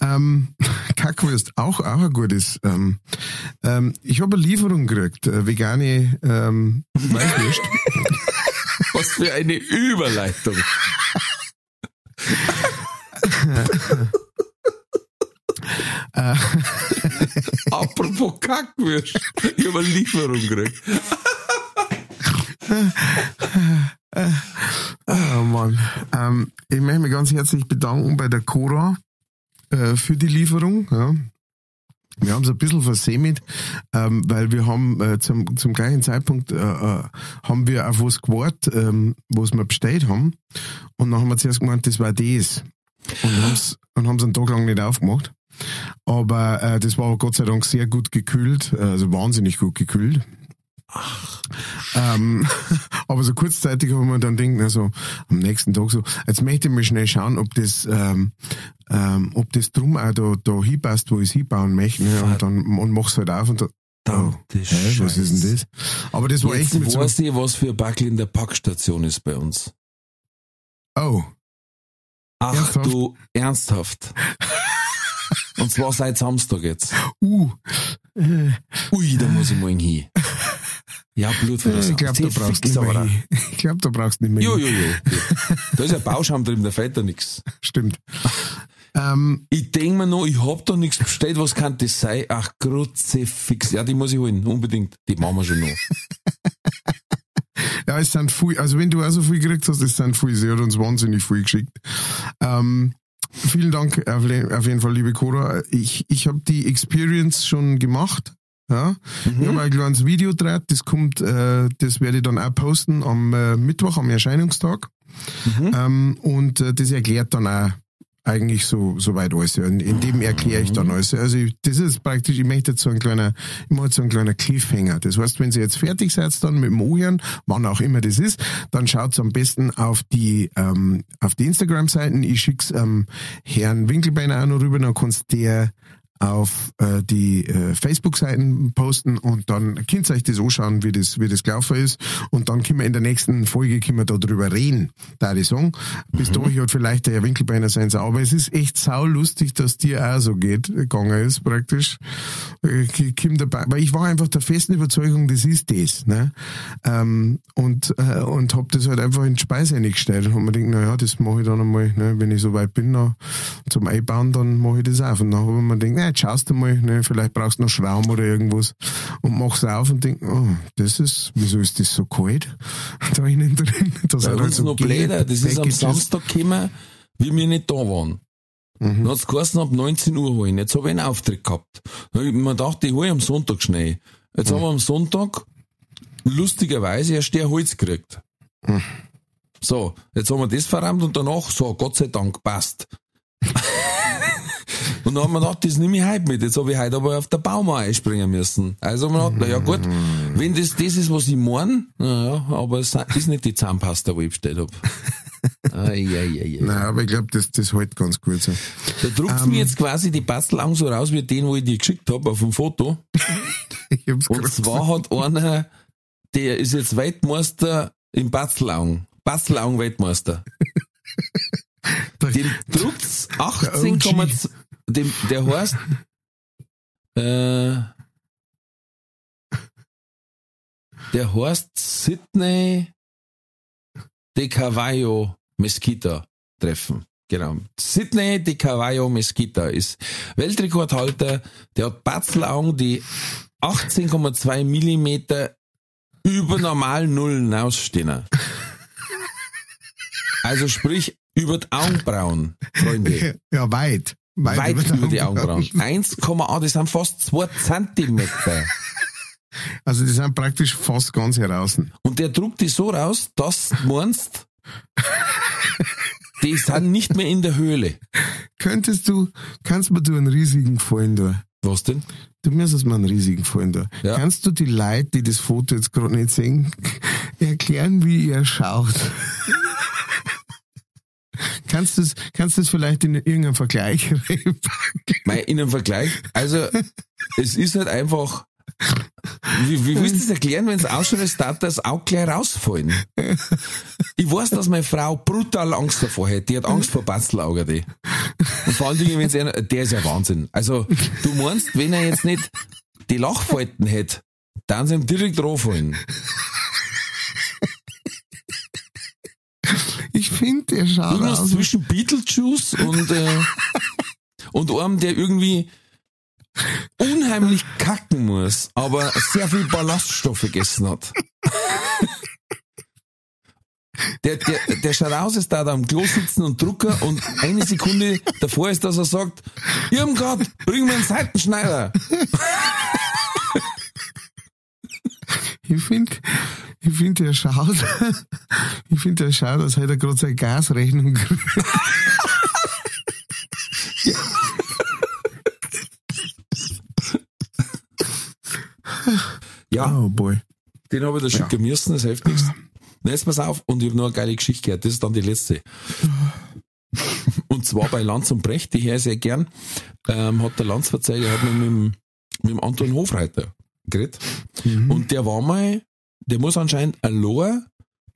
S2: ähm, Kackwurst, auch, auch ein gutes. Ähm, ähm, ich habe eine Lieferung gekriegt, äh, vegane ähm, Weißwurst.
S1: Was für eine Überleitung.
S2: Äh,
S1: Apropos Kackwürst. Ich habe eine Lieferung gekriegt.
S2: oh Mann. Ähm, ich möchte mich ganz herzlich bedanken bei der Cora äh, für die Lieferung. Ja. Wir haben es ein bisschen versämmelt, ähm, weil wir haben äh, zum, zum gleichen Zeitpunkt äh, äh, haben wir auf was gewartet, ähm, was wir bestellt haben. Und dann haben wir zuerst gemeint, das war das. Und haben es einen Tag lang nicht aufgemacht. Aber äh, das war Gott sei Dank sehr gut gekühlt, also wahnsinnig gut gekühlt. Ähm, aber so kurzzeitig haben wir dann denkt, also am nächsten Tag so, jetzt möchte ich mal schnell schauen, ob das, ähm, ähm, ob das drum auch da, da hinpasst, wo ich es hinbauen möchte. Ne? Und dann und mach's halt auf und da, oh, hä, was ist denn das? Aber das war echt
S1: Jetzt
S2: mit so,
S1: weiß ich, was für ein Backel in der Packstation ist bei uns.
S2: oh,
S1: Ach
S2: Ernsthaft?
S1: du, ernsthaft. Und zwar seit Samstag jetzt.
S2: uh, äh,
S1: Ui, da muss ich mal hin. Ja, Blut für das
S2: ich glaube, da brauchst du nicht mehr hin. Ich glaube, da brauchst du nicht mehr
S1: Jo, jo, jo. Da ist ein Bauschaum drin, da fällt da nichts.
S2: Stimmt. Ähm,
S1: Ich denk mir noch, ich hab da nichts bestellt, was kann das sein? Ach, Kruzifix. Ja, die muss ich holen, unbedingt. Die machen wir schon noch.
S2: Ja, es sind viel, also wenn du auch so viel gekriegt hast, es sind viel, sie hat uns wahnsinnig viel geschickt. Ähm, vielen Dank auf, auf jeden Fall, liebe Cora. Ich, ich habe die Experience schon gemacht. Ja, ich habe ein kleines Video gedreht, das kommt, äh, das werde ich dann auch posten am äh, Mittwoch, am Erscheinungstag.
S1: Mhm.
S2: Ähm, und äh, das erklärt dann auch eigentlich so, so weit alles. In, in dem erkläre ich dann alles. Also ich, das ist praktisch, ich möchte jetzt so ein kleiner, ich mache so ein kleiner Cliffhanger. Das heißt, wenn Sie jetzt fertig seid dann mit dem Ohren, wann auch immer das ist, dann schaut am besten auf die, ähm, auf die Instagram-Seiten. Ich schick's ähm, Herrn Winkelbeiner auch noch rüber, dann kannst der auf äh, die äh, Facebook-Seiten posten und dann könnt ihr euch das anschauen, wie das, wie das gelaufen ist. Und dann können wir in der nächsten Folge können wir da drüber reden, da ich sagen. Bis mhm. dahin hat vielleicht der Herr Winkelbeiner sein Aber es ist echt saulustig, dass dir auch so geht, gegangen ist, praktisch. Äh, dabei, weil ich war einfach der festen Überzeugung, das ist das. Ne? Ähm, und äh, und hab das halt einfach in die Speise eingestellt und hab mir gedacht, naja, das mache ich dann einmal, ne? wenn ich so weit bin, noch zum Einbauen, dann mache ich das auch. Und dann habe ich mir gedacht, jetzt schaust du mal, ne, vielleicht brauchst du noch Schrauben oder irgendwas und machst auf und denkst, oh, das ist, wieso ist das so kalt da innen drin?
S1: Das Bei uns so noch blöder, das ist am Samstag gekommen, wie wir nicht da waren. Mhm. Dann hat es geheißen, ab 19 Uhr holen. Jetzt habe ich einen Auftritt gehabt. Mir gedacht, ich hole am Sonntag schnell. Jetzt mhm. haben wir am Sonntag lustigerweise erst der Holz gekriegt. Mhm. So, jetzt haben wir das verrammt und danach, so, Gott sei Dank, passt. Und dann haben wir gedacht, das nehme ich heute mit. Jetzt habe ich heute aber auf der Baumauer einspringen müssen. Also haben wir gedacht, ja gut, wenn das das ist, was ich meine, naja, aber es ist nicht die Zahnpasta, die ich bestellt habe.
S2: Nein, aber ich glaube, das, das hält ganz gut so.
S1: Da druckt ähm, mir jetzt quasi die Bastelang so raus wie den, wo ich dir geschickt habe auf dem Foto. Und zwar hat einer, der ist jetzt Weltmeister im Bastelang. Bastelang Weltmeister. Den druckt's 18,2 dem, der heißt, äh, der heißt Sydney de Cavallo Mesquita Treffen. Genau. Sydney de Cavallo Mesquita ist Weltrekordhalter. Der hat Batzlaugen, die 18,2 Millimeter über normal Nullen ausstehen. Also sprich, über die Augenbrauen, Freunde.
S2: Ja, weit.
S1: Weit, weit über die Augenbrauen. 1,8, das sind fast 2 Zentimeter.
S2: Also die sind praktisch fast ganz heraus.
S1: Und der druckt die so raus, dass du meinst, die sind nicht mehr in der Höhle.
S2: Könntest du, kannst mir du einen riesigen Gefallen da?
S1: Was denn?
S2: Du müsstest mir einen riesigen Gefallen da. Ja. Kannst du die Leute, die das Foto jetzt gerade nicht sehen, erklären, wie er schaut? Kannst du es kannst vielleicht in irgendeinem Vergleich
S1: reinpacken? In einem Vergleich? Also, es ist halt einfach, wie, wie willst du das erklären, wenn es ausschaut, als darf das auch gleich rausfallen? Ich weiß, dass meine Frau brutal Angst davor hat. Die hat Angst vor Bastelaugen, die. Und vor allen Dingen, wenn sie, der ist ja Wahnsinn. Also, du meinst, wenn er jetzt nicht die Lachfalten hätte, dann sind ihm direkt raufallen.
S2: Ich finde, der schaut
S1: Irgendwas aus. zwischen Beetlejuice und, äh, und einem, der irgendwie unheimlich kacken muss, aber sehr viel Ballaststoffe gegessen hat. Der, der, der schaut aus, als da am Klo sitzen und drucken und eine Sekunde davor ist, dass er sagt, Irmgard, bring mir einen Seitenschneider.
S2: Ich finde, ich finde, der schaut, ich finde, schaut, als hätte er gerade seine Gasrechnung gekriegt.
S1: ja. Oh boy. Den habe ich da schicken ja. müssen, das hilft nichts. Na, jetzt pass auf, und ich habe noch eine geile Geschichte gehört, das ist dann die letzte. Und zwar bei Lanz und Brecht, die höre sehr gern, ähm, hat der Lanz verzeiht, er hat mit dem, mit dem Anton Hofreiter geredet. Mhm. Und der war mal, der muss anscheinend allein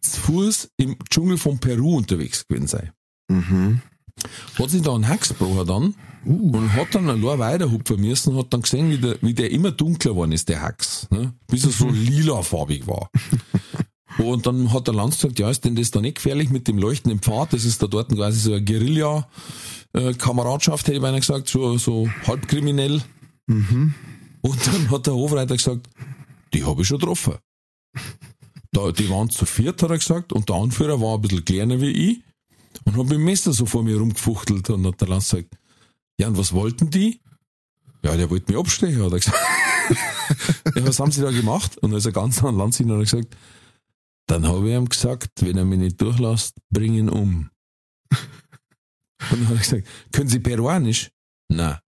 S1: zu Fuß im Dschungel von Peru unterwegs gewesen sein. Mhm. Hat sich da einen gebrochen dann uh. und hat dann allein weiterhupfen müssen, hat dann gesehen, wie der, wie der immer dunkler geworden ist, der Hax, ne? bis er so mhm. lilafarbig war. Und dann hat der Lanz gesagt, ja, ist denn das da nicht gefährlich mit dem leuchtenden Pfad? Das ist da dort quasi so eine Guerilla-Kameradschaft, hätte ich beinahe gesagt, so, so halbkriminell. Mhm. Und dann hat der Hofreiter gesagt, die habe ich schon getroffen. Da, die waren zu viert, hat er gesagt, und der Anführer war ein bisschen kleiner wie ich und hat mit dem Messer so vor mir rumgefuchtelt und hat der Lanz gesagt, ja, und was wollten die? Ja, der wollte mich abstechen, hat er gesagt. ja, was haben sie da gemacht? Und ist er ganz an Lanz hin und hat gesagt, dann habe ich ihm gesagt, wenn er mich nicht durchlässt, bring ihn um. Und dann hat er gesagt, können Sie Peruanisch? Na.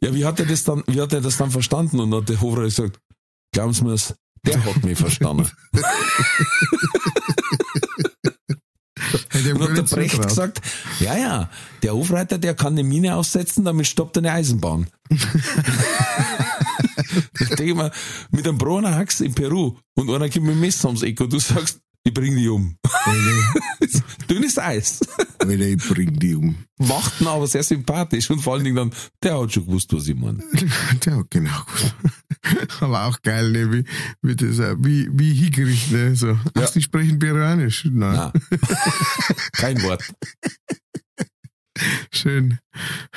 S1: Ja, wie hat er das dann, wie hat er das dann verstanden? Und dann hat der Hofrat gesagt, glauben Sie mir's, der hat mich verstanden. Und hat der Brecht gesagt, ja, ja, der Hofreiter, der kann eine Mine aussetzen, damit stoppt er eine Eisenbahn. ich denke mal, mit einem Broner Hax in Peru und einer kommt mit dem Messer ums Eck und du sagst, ich bring die um. Dünnes Eis.
S2: Alter, ich bring die um.
S1: Macht ihn aber sehr sympathisch und vor allen Dingen dann, der hat schon gewusst, was ich meine.
S2: Der hat genau gewusst. Aber auch geil, ne? Wie, wie das, äh, wie, wie hingerichtet, ne? So. Ach, die sprechen Peruanisch. Nein.
S1: Nein. Kein Wort.
S2: Schön.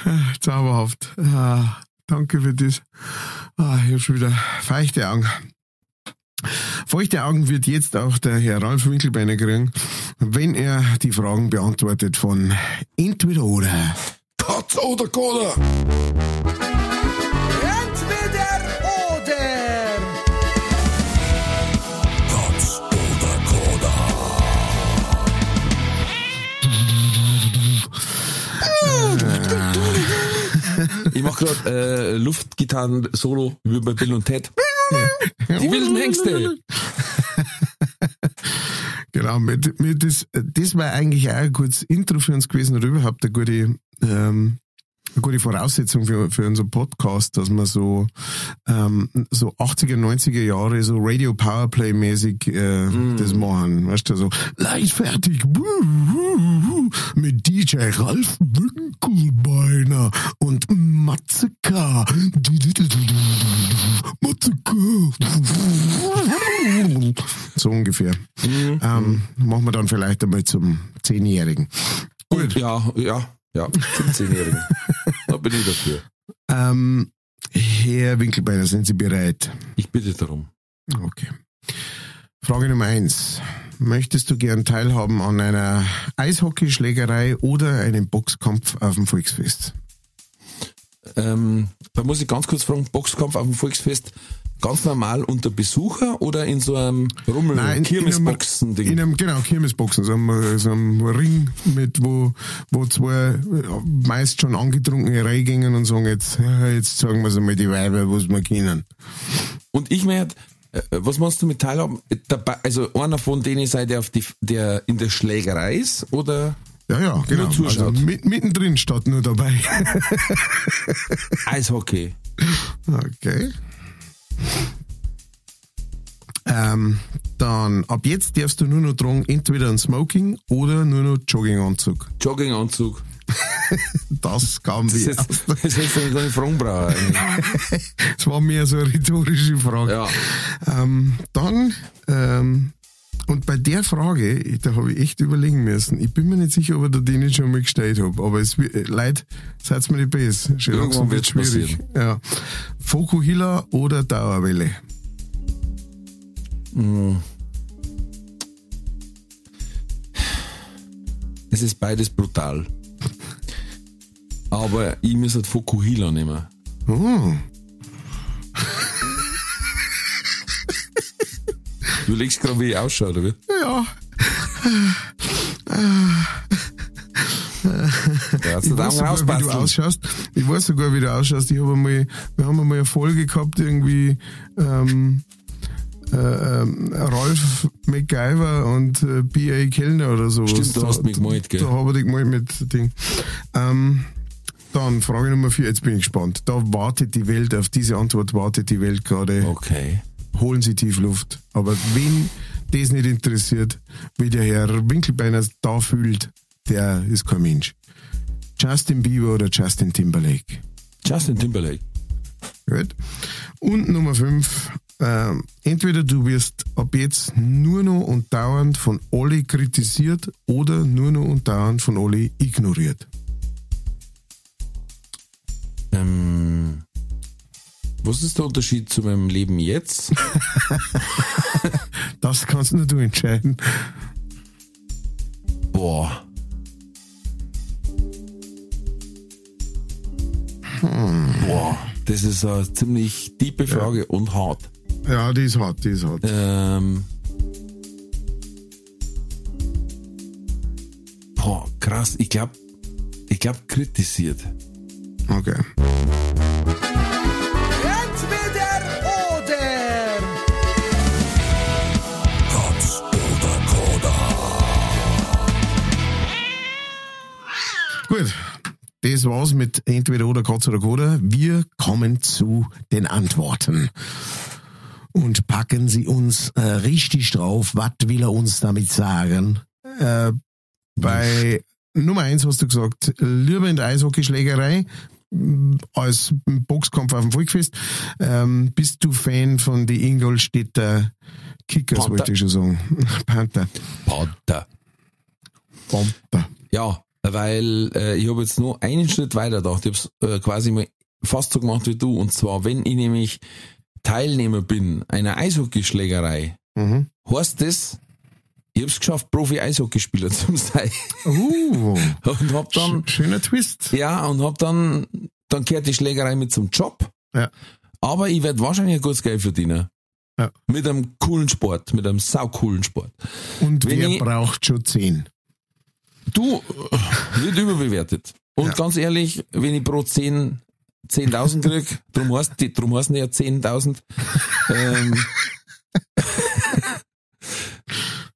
S2: Ah, Zauberhaft. Ah, danke für das. Ah, ich hab schon wieder feuchte Augen. Feuchte Augen wird jetzt auch der Herr Ralf Winkelbeiner kriegen, wenn er die Fragen beantwortet von Entweder oder.
S1: Katz oder Koda? Ich mach grad äh, Luftgitarren-Solo wie bei Bill und Ted. Die wilden Hengste.
S2: Genau, mit, mit das, das war eigentlich auch ein gutes Intro für uns gewesen oder überhaupt eine gute, ähm, eine gute Voraussetzung für, für unseren Podcast, dass wir so, ähm, so 80er, 90er Jahre so Radio Powerplay mäßig äh, das machen. Weißt du, so leicht fertig wuh, wuh, wuh, mit DJ Ralf Winkelbeiner und Matze K. Du, du, du, du, du, du, Matze K. So ungefähr. Ähm, machen wir dann vielleicht einmal zum Zehnjährigen.
S1: Gut. Ja, ja, ja, zum Zehnjährigen. da bin ich dafür.
S2: Ähm, Herr Winkelbeiner, sind Sie bereit?
S1: Ich bitte darum.
S2: Okay. Frage Nummer eins. Möchtest du gern teilhaben an einer Eishockeyschlägerei oder einem Boxkampf auf dem Volksfest?
S1: Ähm, da muss ich ganz kurz fragen, Boxkampf auf dem Volksfest, ganz normal unter Besucher oder in so einem Rummel,
S2: Nein, in- in einem-
S1: Kirmesboxen-Ding?
S2: In einem, genau, Kirmesboxen, so einem, so einem Ring mit, wo, wo zwei äh, meist schon angetrunkene reingingen und sagen, jetzt, jetzt sagen wir einmal die Weiber, was wir kennen.
S1: Und ich möchte, äh, was meinst du mit teilhaben? Also einer von denen seid ihr auf die, der in der Schlägerei ist oder
S2: Ja, ja, genau. Also
S1: zuschaut.
S2: mit, mittendrin statt nur dabei.
S1: Eishockey?
S2: Okay. Ähm, dann, ab jetzt darfst du nur noch tragen, entweder ein Smoking oder nur noch Jogginganzug.
S1: Jogginganzug.
S2: Das kam
S1: Das
S2: wie.
S1: ist, das ist eine Fragenbrauer.
S2: Das war mehr so eine rhetorische Frage.
S1: Ja.
S2: Ähm, dann, ähm, und bei der Frage, da habe ich echt überlegen müssen. Ich bin mir nicht sicher, ob ich da den nicht schon mal gestellt habe, aber es wird, äh, Leute, seid mir nicht böse. Schon
S1: Irgendwann
S2: langsam wird's schwierig. Ja. Fokuhila oder Dauerwelle?
S1: Es ist beides brutal. Aber ich muss halt Fokuhila nehmen.
S2: Oh.
S1: Du legst gerade, wie ich ausschaue, oder wie?
S2: Ja.
S1: Hat's
S2: Ich weiß, sogar, wie du ausschaust. Ich weiß sogar, wie du ausschaust. Ich habe einmal, wir haben einmal eine Folge gehabt, irgendwie ähm, äh, ähm, Rolf MacGyver und äh, B.A. Kellner oder so.
S1: Stimmt, du hast mich gemalt, gell?
S2: Da habe ich dich gemalt mit Ding. Ähm, dann Frage Nummer vier, jetzt bin ich gespannt. Da wartet die Welt, auf diese Antwort wartet die Welt gerade.
S1: Okay.
S2: Holen Sie tief Luft. Aber wen das nicht interessiert, wie der Herr Winkelbeiner da fühlt, der ist kein Mensch. Justin Bieber oder Justin Timberlake.
S1: Justin Timberlake.
S2: Gut. Und Nummer 5. Ähm, entweder du wirst ab jetzt nur noch und dauernd von Olli kritisiert oder nur noch und dauernd von Olli ignoriert.
S1: Ähm, was ist der Unterschied zu meinem Leben jetzt?
S2: Das kannst nur du entscheiden.
S1: Boah. Boah, das ist eine ziemlich tiefe Frage und hart.
S2: Ja, die ist hart, die ist hart.
S1: Ähm, Boah, krass. Ich glaube, ich glaub, kritisiert.
S2: Okay. Das war's mit entweder oder Katz oder Koda. Wir kommen zu den Antworten. Und packen Sie uns äh, richtig drauf. Was will er uns damit sagen? Äh, bei Nummer eins hast du gesagt, lieber in der Eishockeyschlägerei m, als Boxkampf auf dem Volkfest. Ähm, bist du Fan von die Ingolstädter Kickers,
S1: Panther.
S2: wollte ich schon sagen. Panther.
S1: Panther.
S2: Panther.
S1: Ja, weil äh, ich habe jetzt nur einen Schritt weiter gedacht. Ich habe äh, quasi mal fast so gemacht wie du. Und zwar, wenn ich nämlich Teilnehmer bin einer Eishockeyschlägerei,
S2: Mhm.
S1: heißt das, ich habe es geschafft, Profi-Eishockeyspieler zu sein.
S2: Uh,
S1: Und hab dann,
S2: sch- schöner Twist.
S1: ja, und hab dann, dann gehört die Schlägerei mit zum Job.
S2: Ja.
S1: Aber ich werde wahrscheinlich ein gutes Geld verdienen.
S2: Ja.
S1: Mit einem coolen Sport, mit einem saucoolen Sport.
S2: Und
S1: Wenn
S2: wer
S1: ich-
S2: braucht schon zehn?
S1: Du, äh, wird überbewertet. Und
S2: Ja.
S1: ganz ehrlich, wenn ich pro 10 10.000 krieg, drum heißt die, drum heißen ja 10.000, ähm,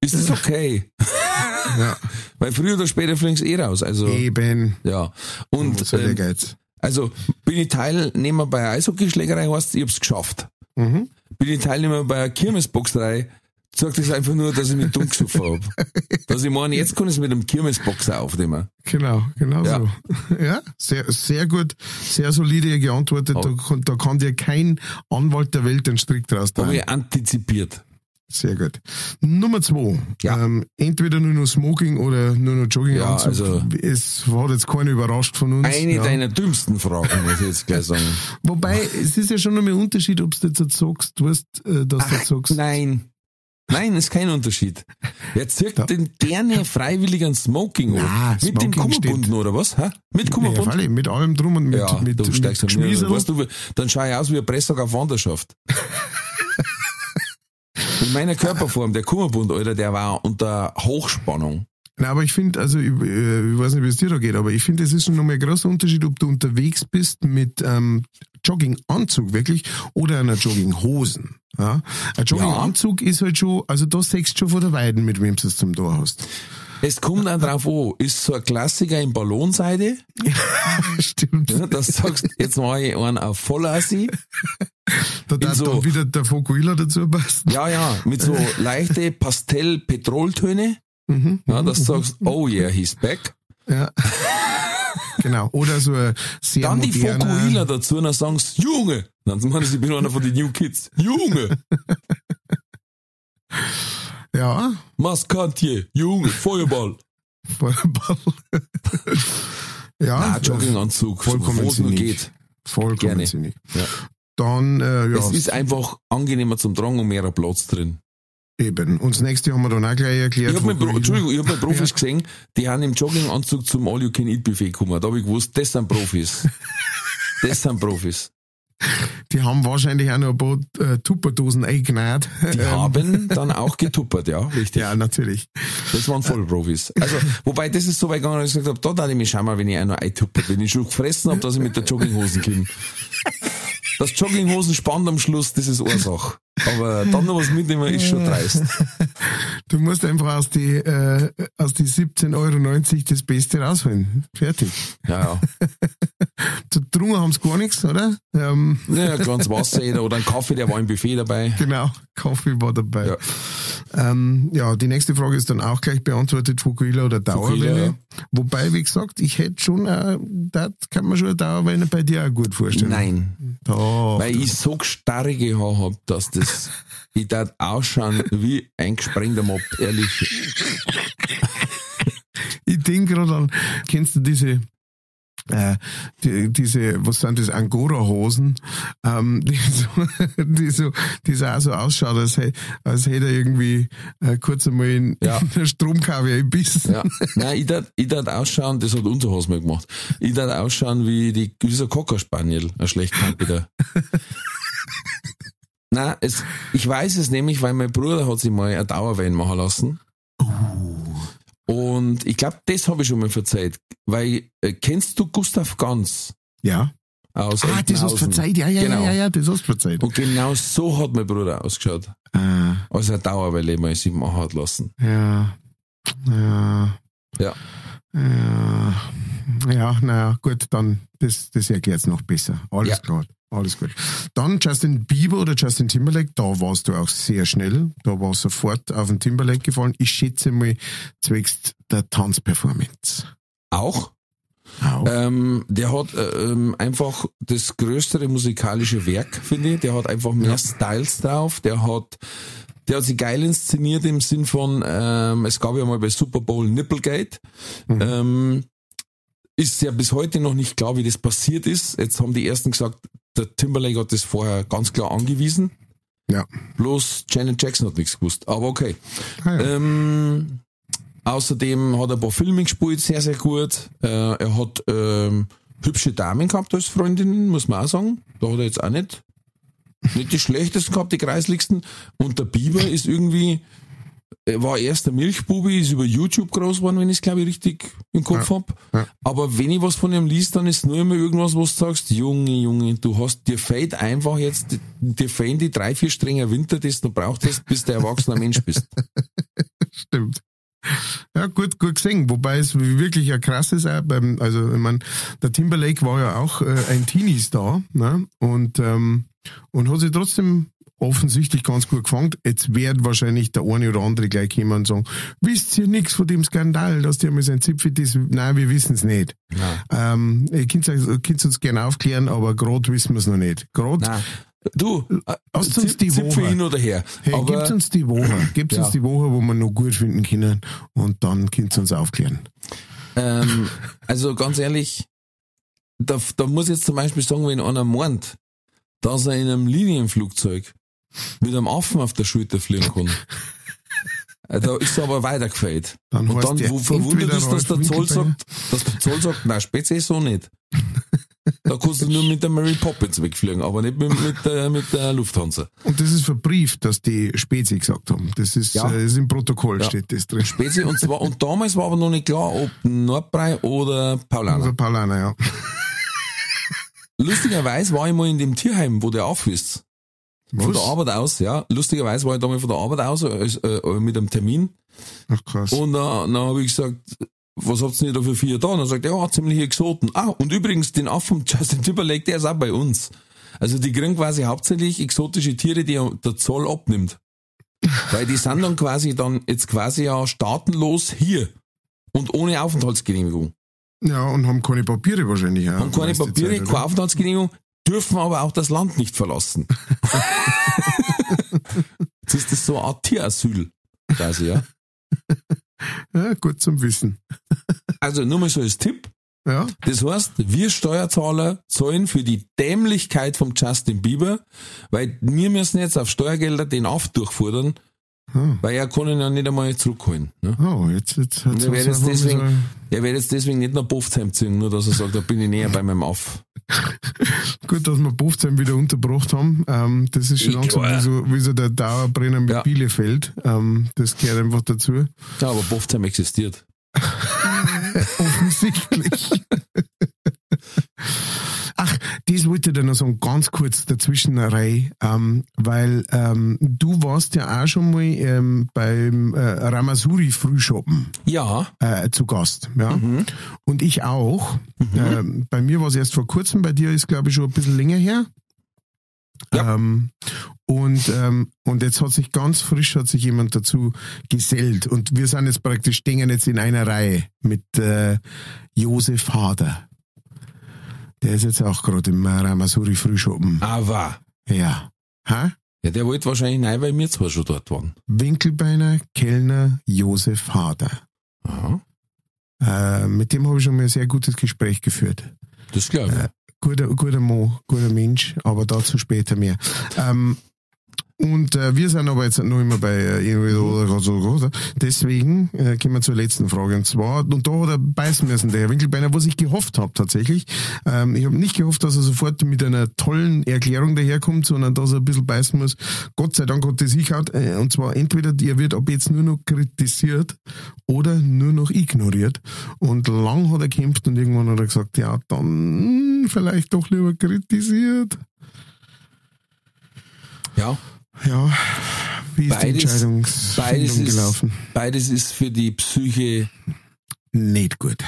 S1: ist das okay.
S2: Ja,
S1: Weil früher oder später fliegst eh raus. Also,
S2: eben.
S1: ja.
S2: Und
S1: ähm, also, bin ich Teilnehmer bei einer Eishockeyschlägerei, heißt, ich hab's geschafft.
S2: Mhm.
S1: Bin ich Teilnehmer bei einer Kirmesboxerei, sagt das einfach nur, dass ich mich dumm gesoffen hab. Dass ich meine, jetzt kann ich es mit einem Kirmesboxer aufnehmen.
S2: Genau, genau
S1: Ja.
S2: so. Ja, sehr, sehr gut, sehr solide geantwortet. Da, kann- da kann dir kein Anwalt der Welt den Strick draus
S1: Da habe
S2: drehen.
S1: ich antizipiert.
S2: Sehr gut. Nummer zwei.
S1: Ja.
S2: Ähm, entweder nur noch Smoking oder nur noch Jogginganzug.
S1: Ja, also-
S2: es hat jetzt keiner überrascht von uns.
S1: Eine
S2: ja.
S1: deiner dümmsten Fragen, muss ich jetzt gleich sagen.
S2: Wobei, es ist ja schon noch ein Unterschied, ob du jetzt sagst, du hast, äh, dass du jetzt sagst.
S1: Nein. Nein, ist kein Unterschied. Wer zirkt
S2: Da-
S1: denn gerne freiwillig ein Smoking?
S2: Na,
S1: Mit dem
S2: Smoking
S1: Kummerbunden oder was? Hä? Mit
S2: Ja,
S1: Kummerbund?
S2: Falle, mit allem drum und mit,
S1: Ja,
S2: mit,
S1: du
S2: mit
S1: an mir.
S2: Geschmiesel.
S1: Weißt du, dann schaue ich aus wie ein Presssack auf Wanderschaft. Mit meiner Körperform, der Kummerbund, Alter, der war unter Hochspannung.
S2: Na, aber ich finde, also ich, äh, ich weiß nicht, wie es dir da geht, aber ich finde, es ist schon nochmal ein großer Unterschied, ob du unterwegs bist mit ähm, Jogginganzug wirklich oder einer Jogginghosen. Ja? Ein Jogginganzug ist halt schon, also da sechst du schon vor der Weiden, mit wem du es zum Tor hast.
S1: Es kommt auch drauf an, ist so ein Klassiker in Ballonseide,
S2: Stimmt.
S1: ja, du sagst, jetzt mache ich einen auf Vollassi.
S2: Da darf
S1: so-
S2: dann wieder der Fokuhila dazu passen.
S1: Ja, ja, mit so leichte Pastell-Petroltöne.
S2: Mhm.
S1: Ja, dass du sagst, oh yeah, he's back.
S2: Ja. genau. Oder so ein sehr
S1: Dann die Fokuhila dazu und dann sagen sie, Junge. Dann meinen sie, ich bin einer von den New Kids. Junge,
S2: Ja,
S1: Maskantje, Junge, Feuerball.
S2: Feuerball. ja,
S1: Ah, Jogginganzug,
S2: vollkommen
S1: wo nur
S2: sinnig.
S1: geht.
S2: vollkommen
S1: gerne.
S2: sinnig.
S1: Ja.
S2: Dann, äh, ja,
S1: Es ist einfach angenehmer zum Tragen und mehr Platz drin.
S2: Eben. Und das nächste haben wir dann auch gleich erklärt.
S1: Ich hab mal, Pro,
S2: Fokuhila.
S1: Entschuldigung, ich hab mal Profis
S2: Ja.
S1: gesehen, die haben im Jogginganzug zum All-You-Can-Eat-Buffet gekommen. Da habe ich gewusst, das sind Profis. das sind Profis.
S2: Die haben wahrscheinlich auch noch ein paar äh, Tupperdosen eingenäht.
S1: Die haben dann auch getuppert, ja, richtig.
S2: Ja, natürlich.
S1: Das waren Vollprofis. Also, wobei das ist so weit gegangen, dass ich gesagt habe, da darf ich mich schauen, mal, wenn ich auch noch eintuppert, wenn ich schon gefressen habe, dass ich mit der Jogginghosen komme. Das Jogginghosen-Spand am Schluss, das ist Ursache. Aber dann noch was mitnehmen, ist schon dreist.
S2: Du musst einfach aus die, äh, aus die 17,90 Euro das Beste rausholen. Fertig.
S1: Ja, ja.
S2: Zu Drungen haben sie gar nichts, oder? Ähm,
S1: ja ein kleines Wasser oder ein Kaffee, der war im Buffet dabei.
S2: genau, Kaffee war dabei.
S1: Ja.
S2: Ähm, ja, die nächste Frage ist dann auch gleich beantwortet, Fukuhila oder Dauerwelle.
S1: Ja.
S2: Wobei, wie gesagt, ich hätte schon, äh, das kann man schon eine Dauerwelle bei dir auch gut vorstellen.
S1: Nein.
S2: Doch.
S1: Weil ich so starrige Haare hab, dass das, ich darf ausschauen wie ein gesprengter Mob, ehrlich.
S2: Ich denke gerade an, kennst du diese, äh, die, diese, was sind das, Angora-Hosen, ähm, die, so, die, so, die so auch so ausschaut, als, hätte- als hätte er irgendwie äh, kurz einmal in,
S1: Ja.
S2: in der Stromkabel gebissen.
S1: Ja. Nein, ich darf, ich darf ausschauen, das hat unser Haus mal gemacht. Ich darf ausschauen wie die, wie so ein Cocker-Spaniel, ein schlechtkampiger. Nein, es, ich weiß es nämlich, weil mein Bruder hat sich mal eine Dauerwellen machen lassen. Und ich glaube, das habe ich schon mal verzeiht. Weil, äh, kennst du Gustav Ganz
S2: Ja.
S1: aus
S2: Ah, das hast du verzeiht. Ja, ja,
S1: Genau.
S2: ja, ja, das hast du verzeiht.
S1: Und genau so hat mein Bruder ausgeschaut.
S2: Ah,
S1: Als er Dauerwelle mal sich machen hat lassen.
S2: ja. Ja.
S1: Ja.
S2: Ja, ja naja, gut, dann, das, das erklärt es noch besser. Alles
S1: Ja.
S2: klar. Alles gut. Dann Justin Bieber oder Justin Timberlake, da warst du auch sehr schnell. Da war sofort auf den Timberlake gefallen. Ich schätze mal, zwecks der Tanzperformance.
S1: Auch.
S2: Auch.
S1: Ähm, der hat äh, ähm, einfach das größere musikalische Werk, finde ich. Der hat einfach mehr Styles drauf. Der hat, der hat sich geil inszeniert im Sinn von, ähm, es gab ja mal bei Super Bowl Nipplegate. Ähm, ist ja bis heute noch nicht klar, wie das passiert ist. Jetzt haben die ersten gesagt, der Timberlake hat das vorher ganz klar angewiesen.
S2: ja.
S1: Bloß Janet Jackson hat nichts gewusst. Aber okay.
S2: Ah, ja.
S1: Ähm, außerdem hat er ein paar Filme gespielt, sehr, sehr gut. Äh, er hat ähm, hübsche Damen gehabt als Freundinnen, muss man auch sagen. Da hat er jetzt auch nicht, nicht die schlechtesten gehabt, die kreisligsten. Und der Bieber ist irgendwie, war erst der Milchbubi, ist über YouTube groß geworden, wenn ich es glaube ich richtig im Kopf hab.
S2: ja.
S1: Aber wenn ich was von ihm liest, dann ist nur immer irgendwas, was du sagst, Junge, Junge, du hast, dir fehlt einfach jetzt, dir fehlen die drei, vier Stränge Winter, das du brauchst, bis du ein erwachsener Mensch bist.
S2: Stimmt. Ja, gut, gut gesehen. Wobei es wirklich ja krass ist, auch beim, also, ich mein, der Timberlake war ja auch äh, ein Teenie-Star, ne? Und, ähm, und hat sich trotzdem offensichtlich ganz gut gefangen. Jetzt wird wahrscheinlich der eine oder andere gleich kommen und sagen, wisst ihr nichts von dem Skandal, dass der mal sein Zipfel ist? Nein, wir wissen es nicht. Ähm, ihr könnt könnt uns gerne aufklären, aber gerade wissen wir es noch nicht. Gerade.
S1: Du, äh,
S2: Hast du uns die Woche?
S1: hin oder her.
S2: Hey,
S1: Aber
S2: gibt's uns die Woche. Gibt's
S1: Ja.
S2: uns die Woche, wo wir noch gut finden können und dann könnt ihr uns aufklären.
S1: ähm, also ganz ehrlich, da, da muss ich jetzt zum Beispiel sagen, wenn einer meint, dass er in einem Linienflugzeug mit einem Affen auf der Schulter fliegen kann. äh, Da ist er aber weitergefällt.
S2: Dann
S1: Und dann wo verwundert ist, dass der Zoll sagt, dass der Zoll sagt, nein, Spezi so nicht. Da kannst du nur mit der Mary Poppins wegfliegen, aber nicht mit, mit, der, mit der Lufthansa.
S2: Und das ist verbrieft, dass die Spezi gesagt haben. Das ist,
S1: Ja.
S2: äh, ist im Protokoll
S1: Ja.
S2: steht das drin.
S1: Spezi und zwar, und damals war aber noch nicht klar, ob Nordbrei oder Paulaner.
S2: Also Paulaner, ja.
S1: Lustigerweise war ich mal in dem Tierheim, wo der aufhößt. Von der? Arbeit aus, ja. Lustigerweise war ich da mal von der Arbeit aus, äh, äh, mit einem Termin.
S2: Ach krass.
S1: Und dann, dann habe ich gesagt, was habt ihr denn da für vier da? Und er sagt, ja, ziemlich Exoten. Ah, und übrigens, den Affen Justin Timberlake, der ist auch bei uns. Also die kriegen quasi hauptsächlich exotische Tiere, die der Zoll abnimmt. Weil die sind dann quasi dann jetzt quasi ja staatenlos hier. Und ohne Aufenthaltsgenehmigung.
S2: Ja, und haben keine Papiere wahrscheinlich auch.
S1: Haben keine Papiere,
S2: Zeit,
S1: keine? Aufenthaltsgenehmigung, dürfen aber auch das Land nicht verlassen. Jetzt ist das so eine Art Tierasyl, quasi, ja.
S2: Ja, gut zum Wissen.
S1: Also nur mal so als Tipp.
S2: Ja,
S1: Das heißt, wir Steuerzahler zahlen für die Dämlichkeit vom Justin Bieber, weil wir müssen jetzt auf Steuergelder den Aff durchfordern,
S2: Hm.
S1: weil er kann ihn ja nicht einmal zurückholen. Ne?
S2: oh, jetzt, jetzt hat
S1: er wird jetzt deswegen, er wird jetzt deswegen nicht nach Boftheim ziehen, nur dass er sagt, da bin ich näher bei meinem Aff.
S2: Gut, dass wir Bofzheim wieder unterbracht haben. Ähm, das ist schon langsam wie so, wie so der Dauerbrenner mit
S1: Ja.
S2: Bielefeld. Ähm, das gehört einfach dazu.
S1: Ja, aber Boftheim existiert.
S2: Offensichtlich. Das wollte ich dir noch sagen, ganz kurz dazwischen, Ray, ähm, weil ähm, du warst ja auch schon mal ähm, beim äh, Ramasuri Frühschoppen
S1: Ja,
S2: äh, zu Gast, ja. Und ich auch. Ähm, bei mir war es erst vor kurzem, bei dir ist glaube ich schon ein bisschen länger her.
S1: Ja.
S2: Ähm, und, ähm, und jetzt hat sich ganz frisch hat sich jemand dazu gesellt. Und wir sind jetzt praktisch stehen jetzt in einer Reihe mit äh, Josef Hader. Der ist jetzt auch gerade im äh, Ramasuri Frühschoppen.
S1: aber.
S2: Ja. Ha?
S1: Ja, der wollte wahrscheinlich nein, weil wir zwar schon dort waren.
S2: Winkelbeiner, Kellner, Josef Hader.
S1: Aha,
S2: Äh, mit dem habe ich schon mal ein sehr gutes Gespräch geführt.
S1: das glaube ich.
S2: Guter, guter Mo, guter Mensch, aber dazu später mehr. Ähm, Und äh, wir sind aber jetzt noch immer bei äh, oder so. Deswegen äh, kommen wir zur letzten Frage. Und zwar, und da hat er beißen müssen, der Herr Winkelbeiner, was ich gehofft habe tatsächlich. Ähm, ich habe nicht gehofft, dass er sofort mit einer tollen Erklärung daherkommt, sondern dass er ein bisschen beißen muss. Gott sei Dank hat er sich halt, äh, und zwar entweder er wird ab jetzt nur noch kritisiert oder nur noch ignoriert. Und lang hat er gekämpft und irgendwann hat er gesagt, ja, dann vielleicht doch lieber kritisiert.
S1: Ja.
S2: Ja, wie ist
S1: Beides-
S2: die Entscheidungsfindung
S1: Beides ist,
S2: gelaufen?
S1: beides ist für die Psyche
S2: Nicht gut.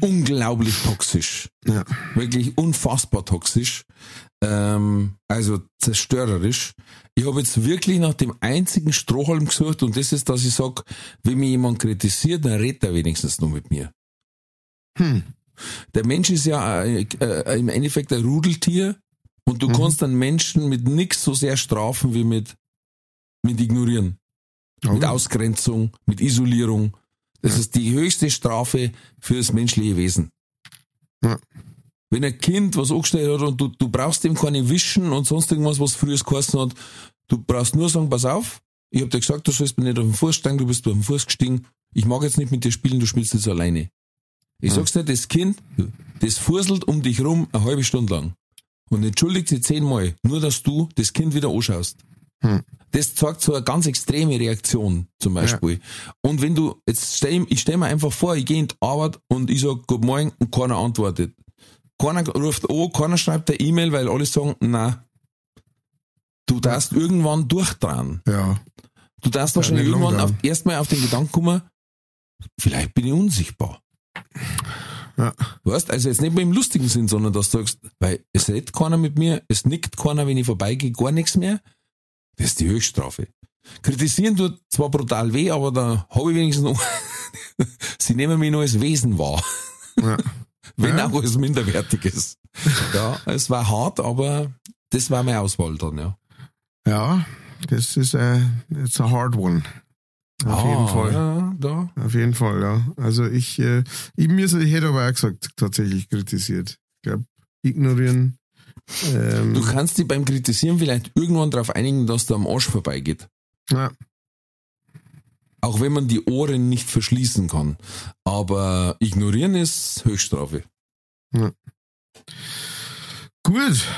S1: unglaublich toxisch.
S2: Ja.
S1: Wirklich unfassbar toxisch. Ähm, also zerstörerisch. Ich habe jetzt wirklich nach dem einzigen Strohhalm gesucht und das ist, dass ich sage, wenn mich jemand kritisiert, dann redet er wenigstens nur mit mir.
S2: Hm.
S1: Der Mensch ist ja äh, äh, im Endeffekt ein Rudeltier und du
S2: Mhm.
S1: kannst einen Menschen mit nichts so sehr strafen wie mit, mit Ignorieren, mit
S2: Oh.
S1: Ausgrenzung, mit Isolierung. Das ist die höchste Strafe für das menschliche Wesen.
S2: Ja.
S1: Wenn ein Kind was angestellt hat und du, du brauchst dem keine Wischen und sonst irgendwas, was früher geheißen hat, du brauchst nur sagen, pass auf, ich hab dir gesagt, du sollst mir nicht auf den Fuß steigen, du bist auf den Fuß gestiegen, ich mag jetzt nicht mit dir spielen, du spielst jetzt alleine. Ich
S2: Ja.
S1: sag's dir, das Kind, das furselt um dich rum eine halbe Stunde lang und entschuldigt sich zehnmal, nur dass du das Kind wieder anschaust.
S2: Hm.
S1: Das zeigt so eine ganz extreme Reaktion zum Beispiel. Und wenn du, jetzt stell, ich stell mir einfach vor, ich gehe in die Arbeit und ich sag Guten Morgen und keiner antwortet. Keiner ruft an, keiner schreibt eine E-Mail, weil alle sagen, na, du darfst irgendwann durchdrehen.
S2: Ja.
S1: Du darfst
S2: Ja,
S1: wahrscheinlich irgendwann auf, erstmal auf den Gedanken kommen, vielleicht bin ich unsichtbar.
S2: Ja.
S1: Weißt, also jetzt nicht mehr im lustigen Sinn, sondern dass du sagst, weil es redet keiner mit mir, es nickt keiner, wenn ich vorbeigehe, gar nichts mehr. Das ist die Höchststrafe. Kritisieren tut zwar brutal weh, aber da habe ich wenigstens noch, sie nehmen mich noch als Wesen wahr.
S2: Ja.
S1: Wenn
S2: Ja.
S1: auch als minderwertiges. Ja, es war hart, aber das war meine Auswahl dann, ja.
S2: ja, das ist ein, it's a hard one. Auf jeden
S1: Ah,
S2: Fall.
S1: Ja, da.
S2: Auf jeden Fall, ja. Also ich, äh, ich, mir, ich hätte aber auch gesagt, tatsächlich kritisiert. Ich glaube, ignorieren. Ähm,
S1: Du kannst dich beim Kritisieren vielleicht irgendwann darauf einigen, dass du am Arsch vorbeigeht.
S2: ja,
S1: Auch wenn man die Ohren nicht verschließen kann. Aber ignorieren ist Höchststrafe.
S2: gut.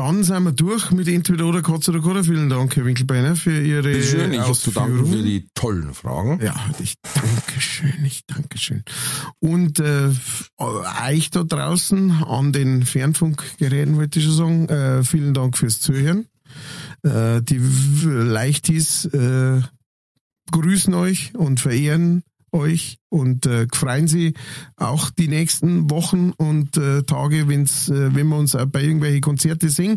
S2: Dann sind wir durch mit entweder oder Katz oder Koda. Vielen Dank, Herr Winkelbeiner, für Ihre
S1: Bitte schön, ich zu danken für
S2: Ausführungen.
S1: die tollen Fragen.
S2: Ja, ich danke schön, ich danke schön. Und äh, euch da draußen an den Fernfunkgeräten, wollte ich schon sagen, äh, vielen Dank fürs Zuhören. Äh, die Leichtis äh, grüßen euch und verehren euch und äh, freuen sie auch die nächsten Wochen und äh, Tage, wenn's, äh, wenn wir uns auch bei irgendwelchen Konzerte sehen.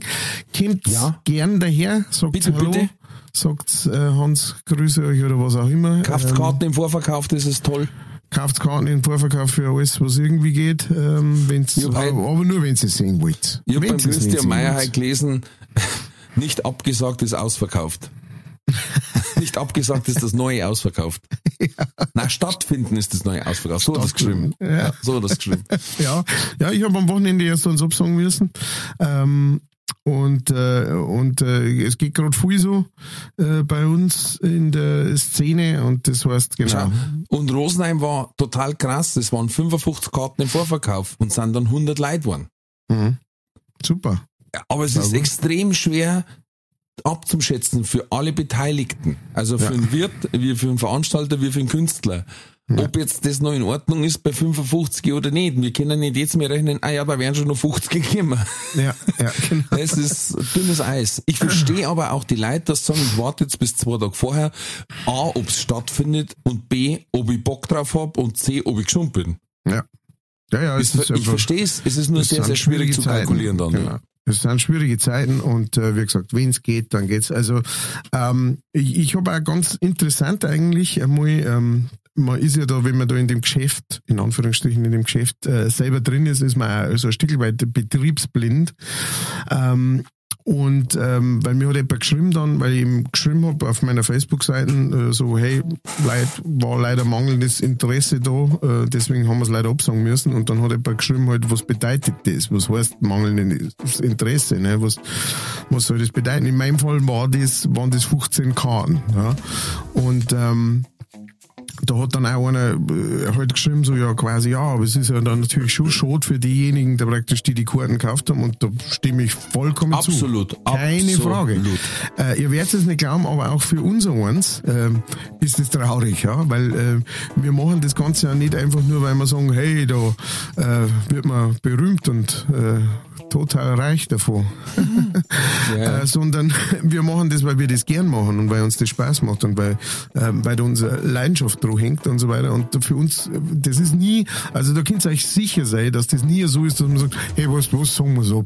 S2: Kommt
S1: Ja.
S2: gern daher, sagt
S1: Bitte,
S2: Hallo,
S1: bitte.
S2: sagt äh, Hans, grüße euch oder was auch immer.
S1: Kauft
S2: Ähm,
S1: Karten im Vorverkauf, das ist toll.
S2: kauft Karten im Vorverkauf für alles, was irgendwie geht, ähm, wenn's, aber,
S1: heute-
S2: aber nur wenn sie es sehen wollt.
S1: Ich habe beim Christian Meyer heute gelesen, nicht abgesagt ist ausverkauft. nicht abgesagt ist das neue ausverkauft. Na, stattfinden ist das neue ausverkauft. So hat das geschrieben.
S2: Ja.
S1: So hat das geschrieben.
S2: Ja, ja, ich habe am Wochenende erst uns absagen müssen. Ähm, und äh, und äh, es geht gerade viel so äh, bei uns in der Szene und das heißt genau.
S1: Schau. Und Rosenheim war total krass. Es waren 55 Karten im Vorverkauf und sind dann 100 Leute geworden.
S2: Mhm. Super.
S1: Aber es ist extrem schwer abzuschätzen für alle Beteiligten. Also für
S2: Ja.
S1: den Wirt, wie für den Veranstalter, wie für den Künstler. Ob jetzt das noch in Ordnung ist bei 55 oder nicht. Wir können nicht jetzt mehr rechnen, ah ja, da wären schon noch 50 gegeben.
S2: Ja, ja, genau.
S1: Das ist dünnes Eis. Ich verstehe aber auch die Leute, dass sagen, ich warte jetzt bis zwei Tage vorher. A, ob es stattfindet und B, ob ich Bock drauf hab und C, ob ich gesund bin.
S2: Ja. Ja, ja, es
S1: Ich, ich verstehe es, es ist nur sehr, sehr schwierig zu
S2: Zeiten.
S1: kalkulieren dann.
S2: Genau. Es sind schwierige Zeiten und äh, wie gesagt, wenn es geht, dann geht's. Also ähm, ich, ich habe auch ganz interessant eigentlich einmal, ähm, man ist ja da, wenn man da in dem Geschäft, in Anführungsstrichen in dem Geschäft äh, selber drin ist, ist man auch so ein Stück weit betriebsblind. Ähm, Und ähm, weil mir hat jemand geschrieben dann, weil ich ihm geschrieben habe auf meiner Facebook-Seite, äh, so, hey, leid, war leider mangelndes Interesse da, äh, deswegen haben wir es leider absagen müssen. Und dann hat jemand geschrieben, halt, was bedeutet das? Was heißt mangelndes Interesse? Ne? Was, was soll das bedeuten? In meinem Fall war das, waren das 15 Karten. Ja? Und ähm, da hat dann auch einer äh, halt geschrieben, so ja quasi, ja, aber es ist ja dann natürlich schon schade für diejenigen, die praktisch die die Karten gekauft haben und da stimme ich vollkommen
S1: Absolut,
S2: zu. Keine
S1: absolut.
S2: Frage. Äh, ihr werdet es nicht glauben, aber auch für unser eins äh, ist das traurig, ja, weil äh, wir machen das Ganze ja nicht einfach nur, weil wir sagen, hey, da äh, wird man berühmt und äh, total reich davon,
S1: Ja.
S2: äh, sondern wir machen das, weil wir das gern machen und weil uns das Spaß macht und weil, äh, weil unsere Leidenschaft drauf hängt und so weiter. Und für uns, das ist nie, also da könnt ihr euch sicher sein, dass das nie so ist, dass man sagt, hey, was, was sagen wir so?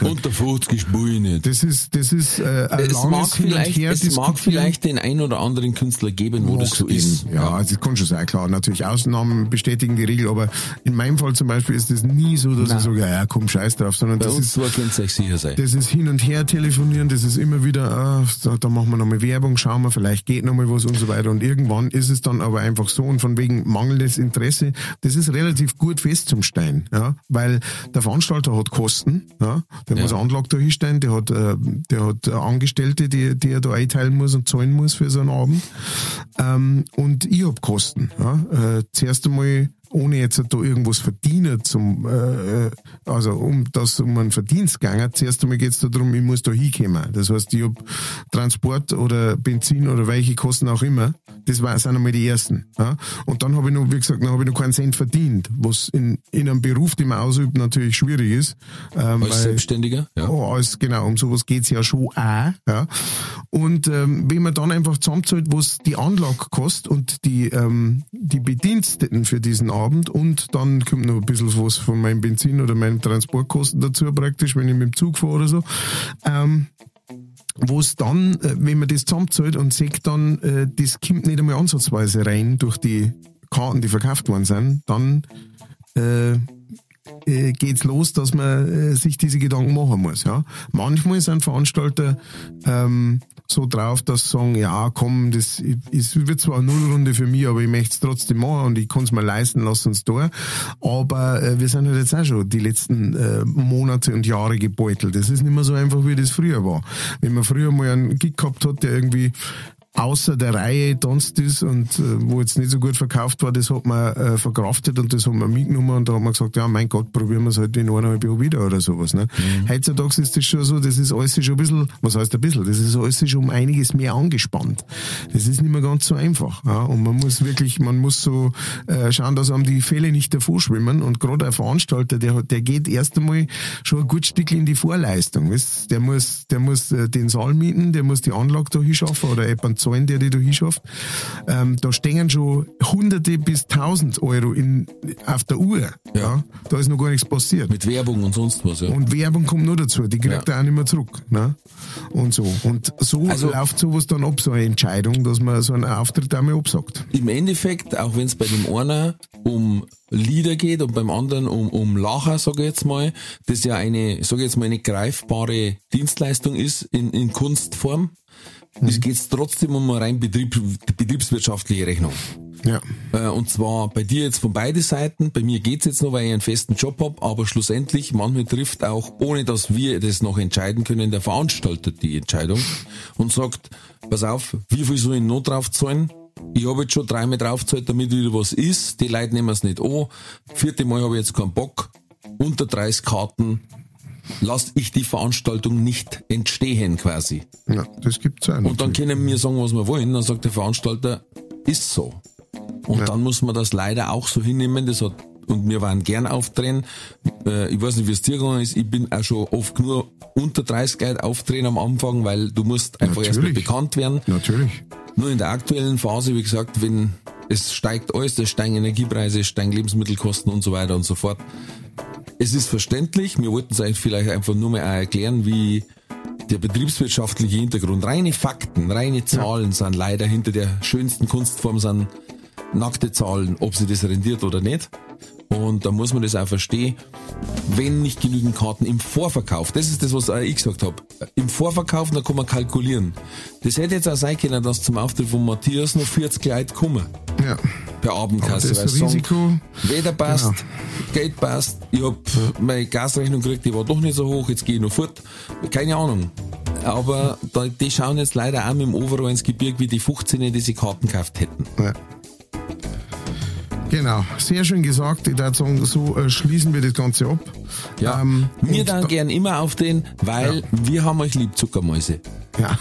S1: Unter 50 spiele ich nicht.
S2: das ist, das ist äh, ein
S1: Es mag,
S2: langes Hin und
S1: vielleicht,
S2: Her
S1: es mag vielleicht den ein oder anderen Künstler geben, wo das so ist.
S2: geben. Ja, also das kann schon sein, klar. Natürlich, Ausnahmen bestätigen die Regel, aber in meinem Fall zum Beispiel ist das nie so, dass ich sage, ja, ja, komm, scheiß drauf, sondern
S1: Bei
S2: das
S1: uns
S2: ist,
S1: zwei könnt ihr euch sicher sein.
S2: das ist hin und her telefonieren, das ist immer wieder, ah, da, da machen wir nochmal Werbung, schauen wir, vielleicht geht nochmal was und so weiter. Und irgendwann ist es dann aber einfach so und von wegen mangelndes Interesse, das ist relativ gut fest zum Stein, ja, weil der Veranstalter hat Kosten, ja, der
S1: Ja.
S2: muss Anlage da hinstellen, der hat, äh, der hat Angestellte, die, die er da einteilen muss und zahlen muss für so einen Abend. Ähm, und ich hab Kosten. Ja. Äh, zuerst einmal ohne jetzt da irgendwas verdienen zum, äh, äh, also um das um einen Verdienst gegangen. Zuerst einmal geht's da darum, ich muss da hinkommen. Das heißt, ich hab Transport oder Benzin oder welche Kosten auch immer. Das war, sind einmal die ersten. Ja? Und dann habe ich noch, wie gesagt, dann habe ich noch keinen Cent verdient, was in, in einem Beruf, den man ausübt, natürlich schwierig ist. Ähm,
S1: Als
S2: weil-
S1: Selbstständiger? Ja.
S2: Oh, alles, genau, um sowas geht's ja schon auch. Ja. Und ähm, wenn man dann einfach zusammenzahlt, was die Anlage kostet und die, ähm, die Bediensteten für diesen Abend und dann kommt noch ein bisschen was von meinem Benzin oder meinem Transportkosten dazu praktisch, wenn ich mit dem Zug fahre oder so. Ähm, wo es dann, äh, wenn man das zusammenzahlt und sieht dann, äh, das kommt nicht einmal ansatzweise rein durch die Karten, die verkauft worden sind, dann äh, äh, geht's los, dass man sich diese Gedanken machen muss. Ja. Manchmal sind Veranstalter ähm, so drauf, dass sie sagen, ja komm, das ist, wird zwar eine Nullrunde für mich, aber ich möchte es trotzdem machen und ich kann es mir leisten, lass uns da. Aber äh, wir sind halt jetzt auch schon die letzten äh, Monate und Jahre gebeutelt. Das ist nicht mehr so einfach, wie das früher war. Wenn man früher mal einen Gig gehabt hat, der irgendwie außer der Reihe tanzt ist und äh, wo jetzt nicht so gut verkauft war, das hat man äh, verkraftet und das hat man mitgenommen und da hat man gesagt, ja mein Gott, probieren wir es halt in eineinhalb Jahren wieder oder sowas. Ne? Heutzutage ist das schon so, das ist alles schon ein bisschen, was heißt ein bisschen, das ist alles schon um einiges mehr angespannt. Das ist nicht mehr ganz so einfach. Ja? Und man muss wirklich, man muss so äh, schauen, dass einem die Fälle nicht davor schwimmen und gerade ein Veranstalter, der, der geht erst einmal schon ein gut Stück in die Vorleistung. Weißt? Der muss, der muss äh, den Saal mieten, der muss die Anlage da hinschaffen oder jemand zahlen, der die da hinschafft. Ähm, da stehen schon hunderte bis tausend Euro in, auf der Uhr. Ja. Da ist noch gar nichts passiert.
S1: Mit Werbung und sonst was, ja.
S2: Und Werbung kommt nur dazu, die kriegt
S1: Ja.
S2: er auch nicht mehr zurück. Ne? Und so. Und so
S1: Also-
S2: läuft sowas dann ab, so eine Entscheidung, dass man so einen Auftritt einmal absagt.
S1: Im Endeffekt, auch wenn es bei dem einen um Lieder geht und beim anderen um, um Lacher, sage ich jetzt mal, das ja eine, sage ich jetzt mal, eine greifbare Dienstleistung ist in, in Kunstform, es geht trotzdem um eine rein Betrieb, betriebswirtschaftliche Rechnung.
S2: Ja.
S1: Äh, Und zwar bei dir jetzt von beide Seiten. Bei mir geht's jetzt noch, weil ich einen festen Job hab, aber schlussendlich, manchmal trifft auch, ohne dass wir das noch entscheiden können, der Veranstalter die Entscheidung und sagt, pass auf, wie viel soll ich noch drauf zahlen? Ich habe jetzt schon dreimal draufgezahlt, damit wieder was ist. Die Leute nehmen es nicht an. Vierte Mal habe ich jetzt keinen Bock. Unter 30 Karten lasse ich die Veranstaltung nicht entstehen quasi.
S2: ja, das gibt's auch.
S1: Und dann können wir sagen, was wir wollen. Dann sagt der Veranstalter, ist so. Und dann muss man das leider auch so hinnehmen. Das hat, und wir waren gern aufdrehen. Äh, ich weiß nicht, wie es dir gegangen ist. Ich bin auch schon oft nur unter 30 Leute aufdrehen am Anfang, weil du musst einfach erstmal bekannt werden.
S2: Natürlich.
S1: Nur in der aktuellen Phase, wie gesagt, wenn es steigt alles, es steigen Energiepreise, es steigen Lebensmittelkosten und so weiter und so fort. Es ist verständlich. Wir wollten es eigentlich vielleicht einfach nur mal erklären, wie der betriebswirtschaftliche Hintergrund, reine Fakten, reine Zahlen sind leider hinter der schönsten Kunstform sind nackte Zahlen, ob sie das rendiert oder nicht. Und da muss man das auch verstehen, wenn nicht genügend Karten im Vorverkauf, das ist das, was ich gesagt habe, im Vorverkauf, da kann man kalkulieren. Das hätte jetzt auch sein können, dass zum Auftritt von Matthias noch 40 Leute kommen.
S2: Ja.
S1: Per Abendkasse.
S2: Das
S1: sie
S2: Risiko-
S1: Wetter passt,
S2: Genau.
S1: Geld passt, ich hab meine Gasrechnung gekriegt, die war doch nicht so hoch, jetzt gehe ich noch fort. Keine Ahnung. Aber da, die schauen jetzt leider auch mit dem Overall ins Gebirge wie die 15, die sie Karten gekauft hätten.
S2: Ja. Genau, sehr schön gesagt. Ich würde sagen, so äh, schließen wir das Ganze ab.
S1: Ja,
S2: Ähm,
S1: wir dann
S2: da-
S1: gern immer auf den, weil wir haben euch lieb, Zuckermäuse.
S2: Ja.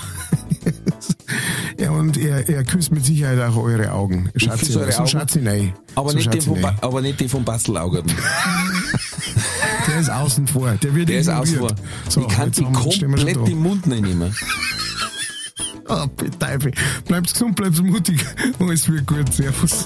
S2: ja, und er, er küsst mit Sicherheit auch eure Augen. Schaut
S1: küsse
S2: sie,
S1: eure
S2: so
S1: Augen.
S2: schaut sie rein.
S1: Aber,
S2: so
S1: nicht
S2: schaut
S1: den
S2: sie
S1: von,
S2: rein.
S1: Ba- aber nicht den von Bastelaugerten.
S2: Der ist außen vor. Der wird
S1: Der ist außen vor.
S2: So,
S1: ich kann die komplett im Mund nicht nehmen.
S2: Ah, Teufel. Bleibt gesund, bleibt mutig. Alles wird gut. Servus.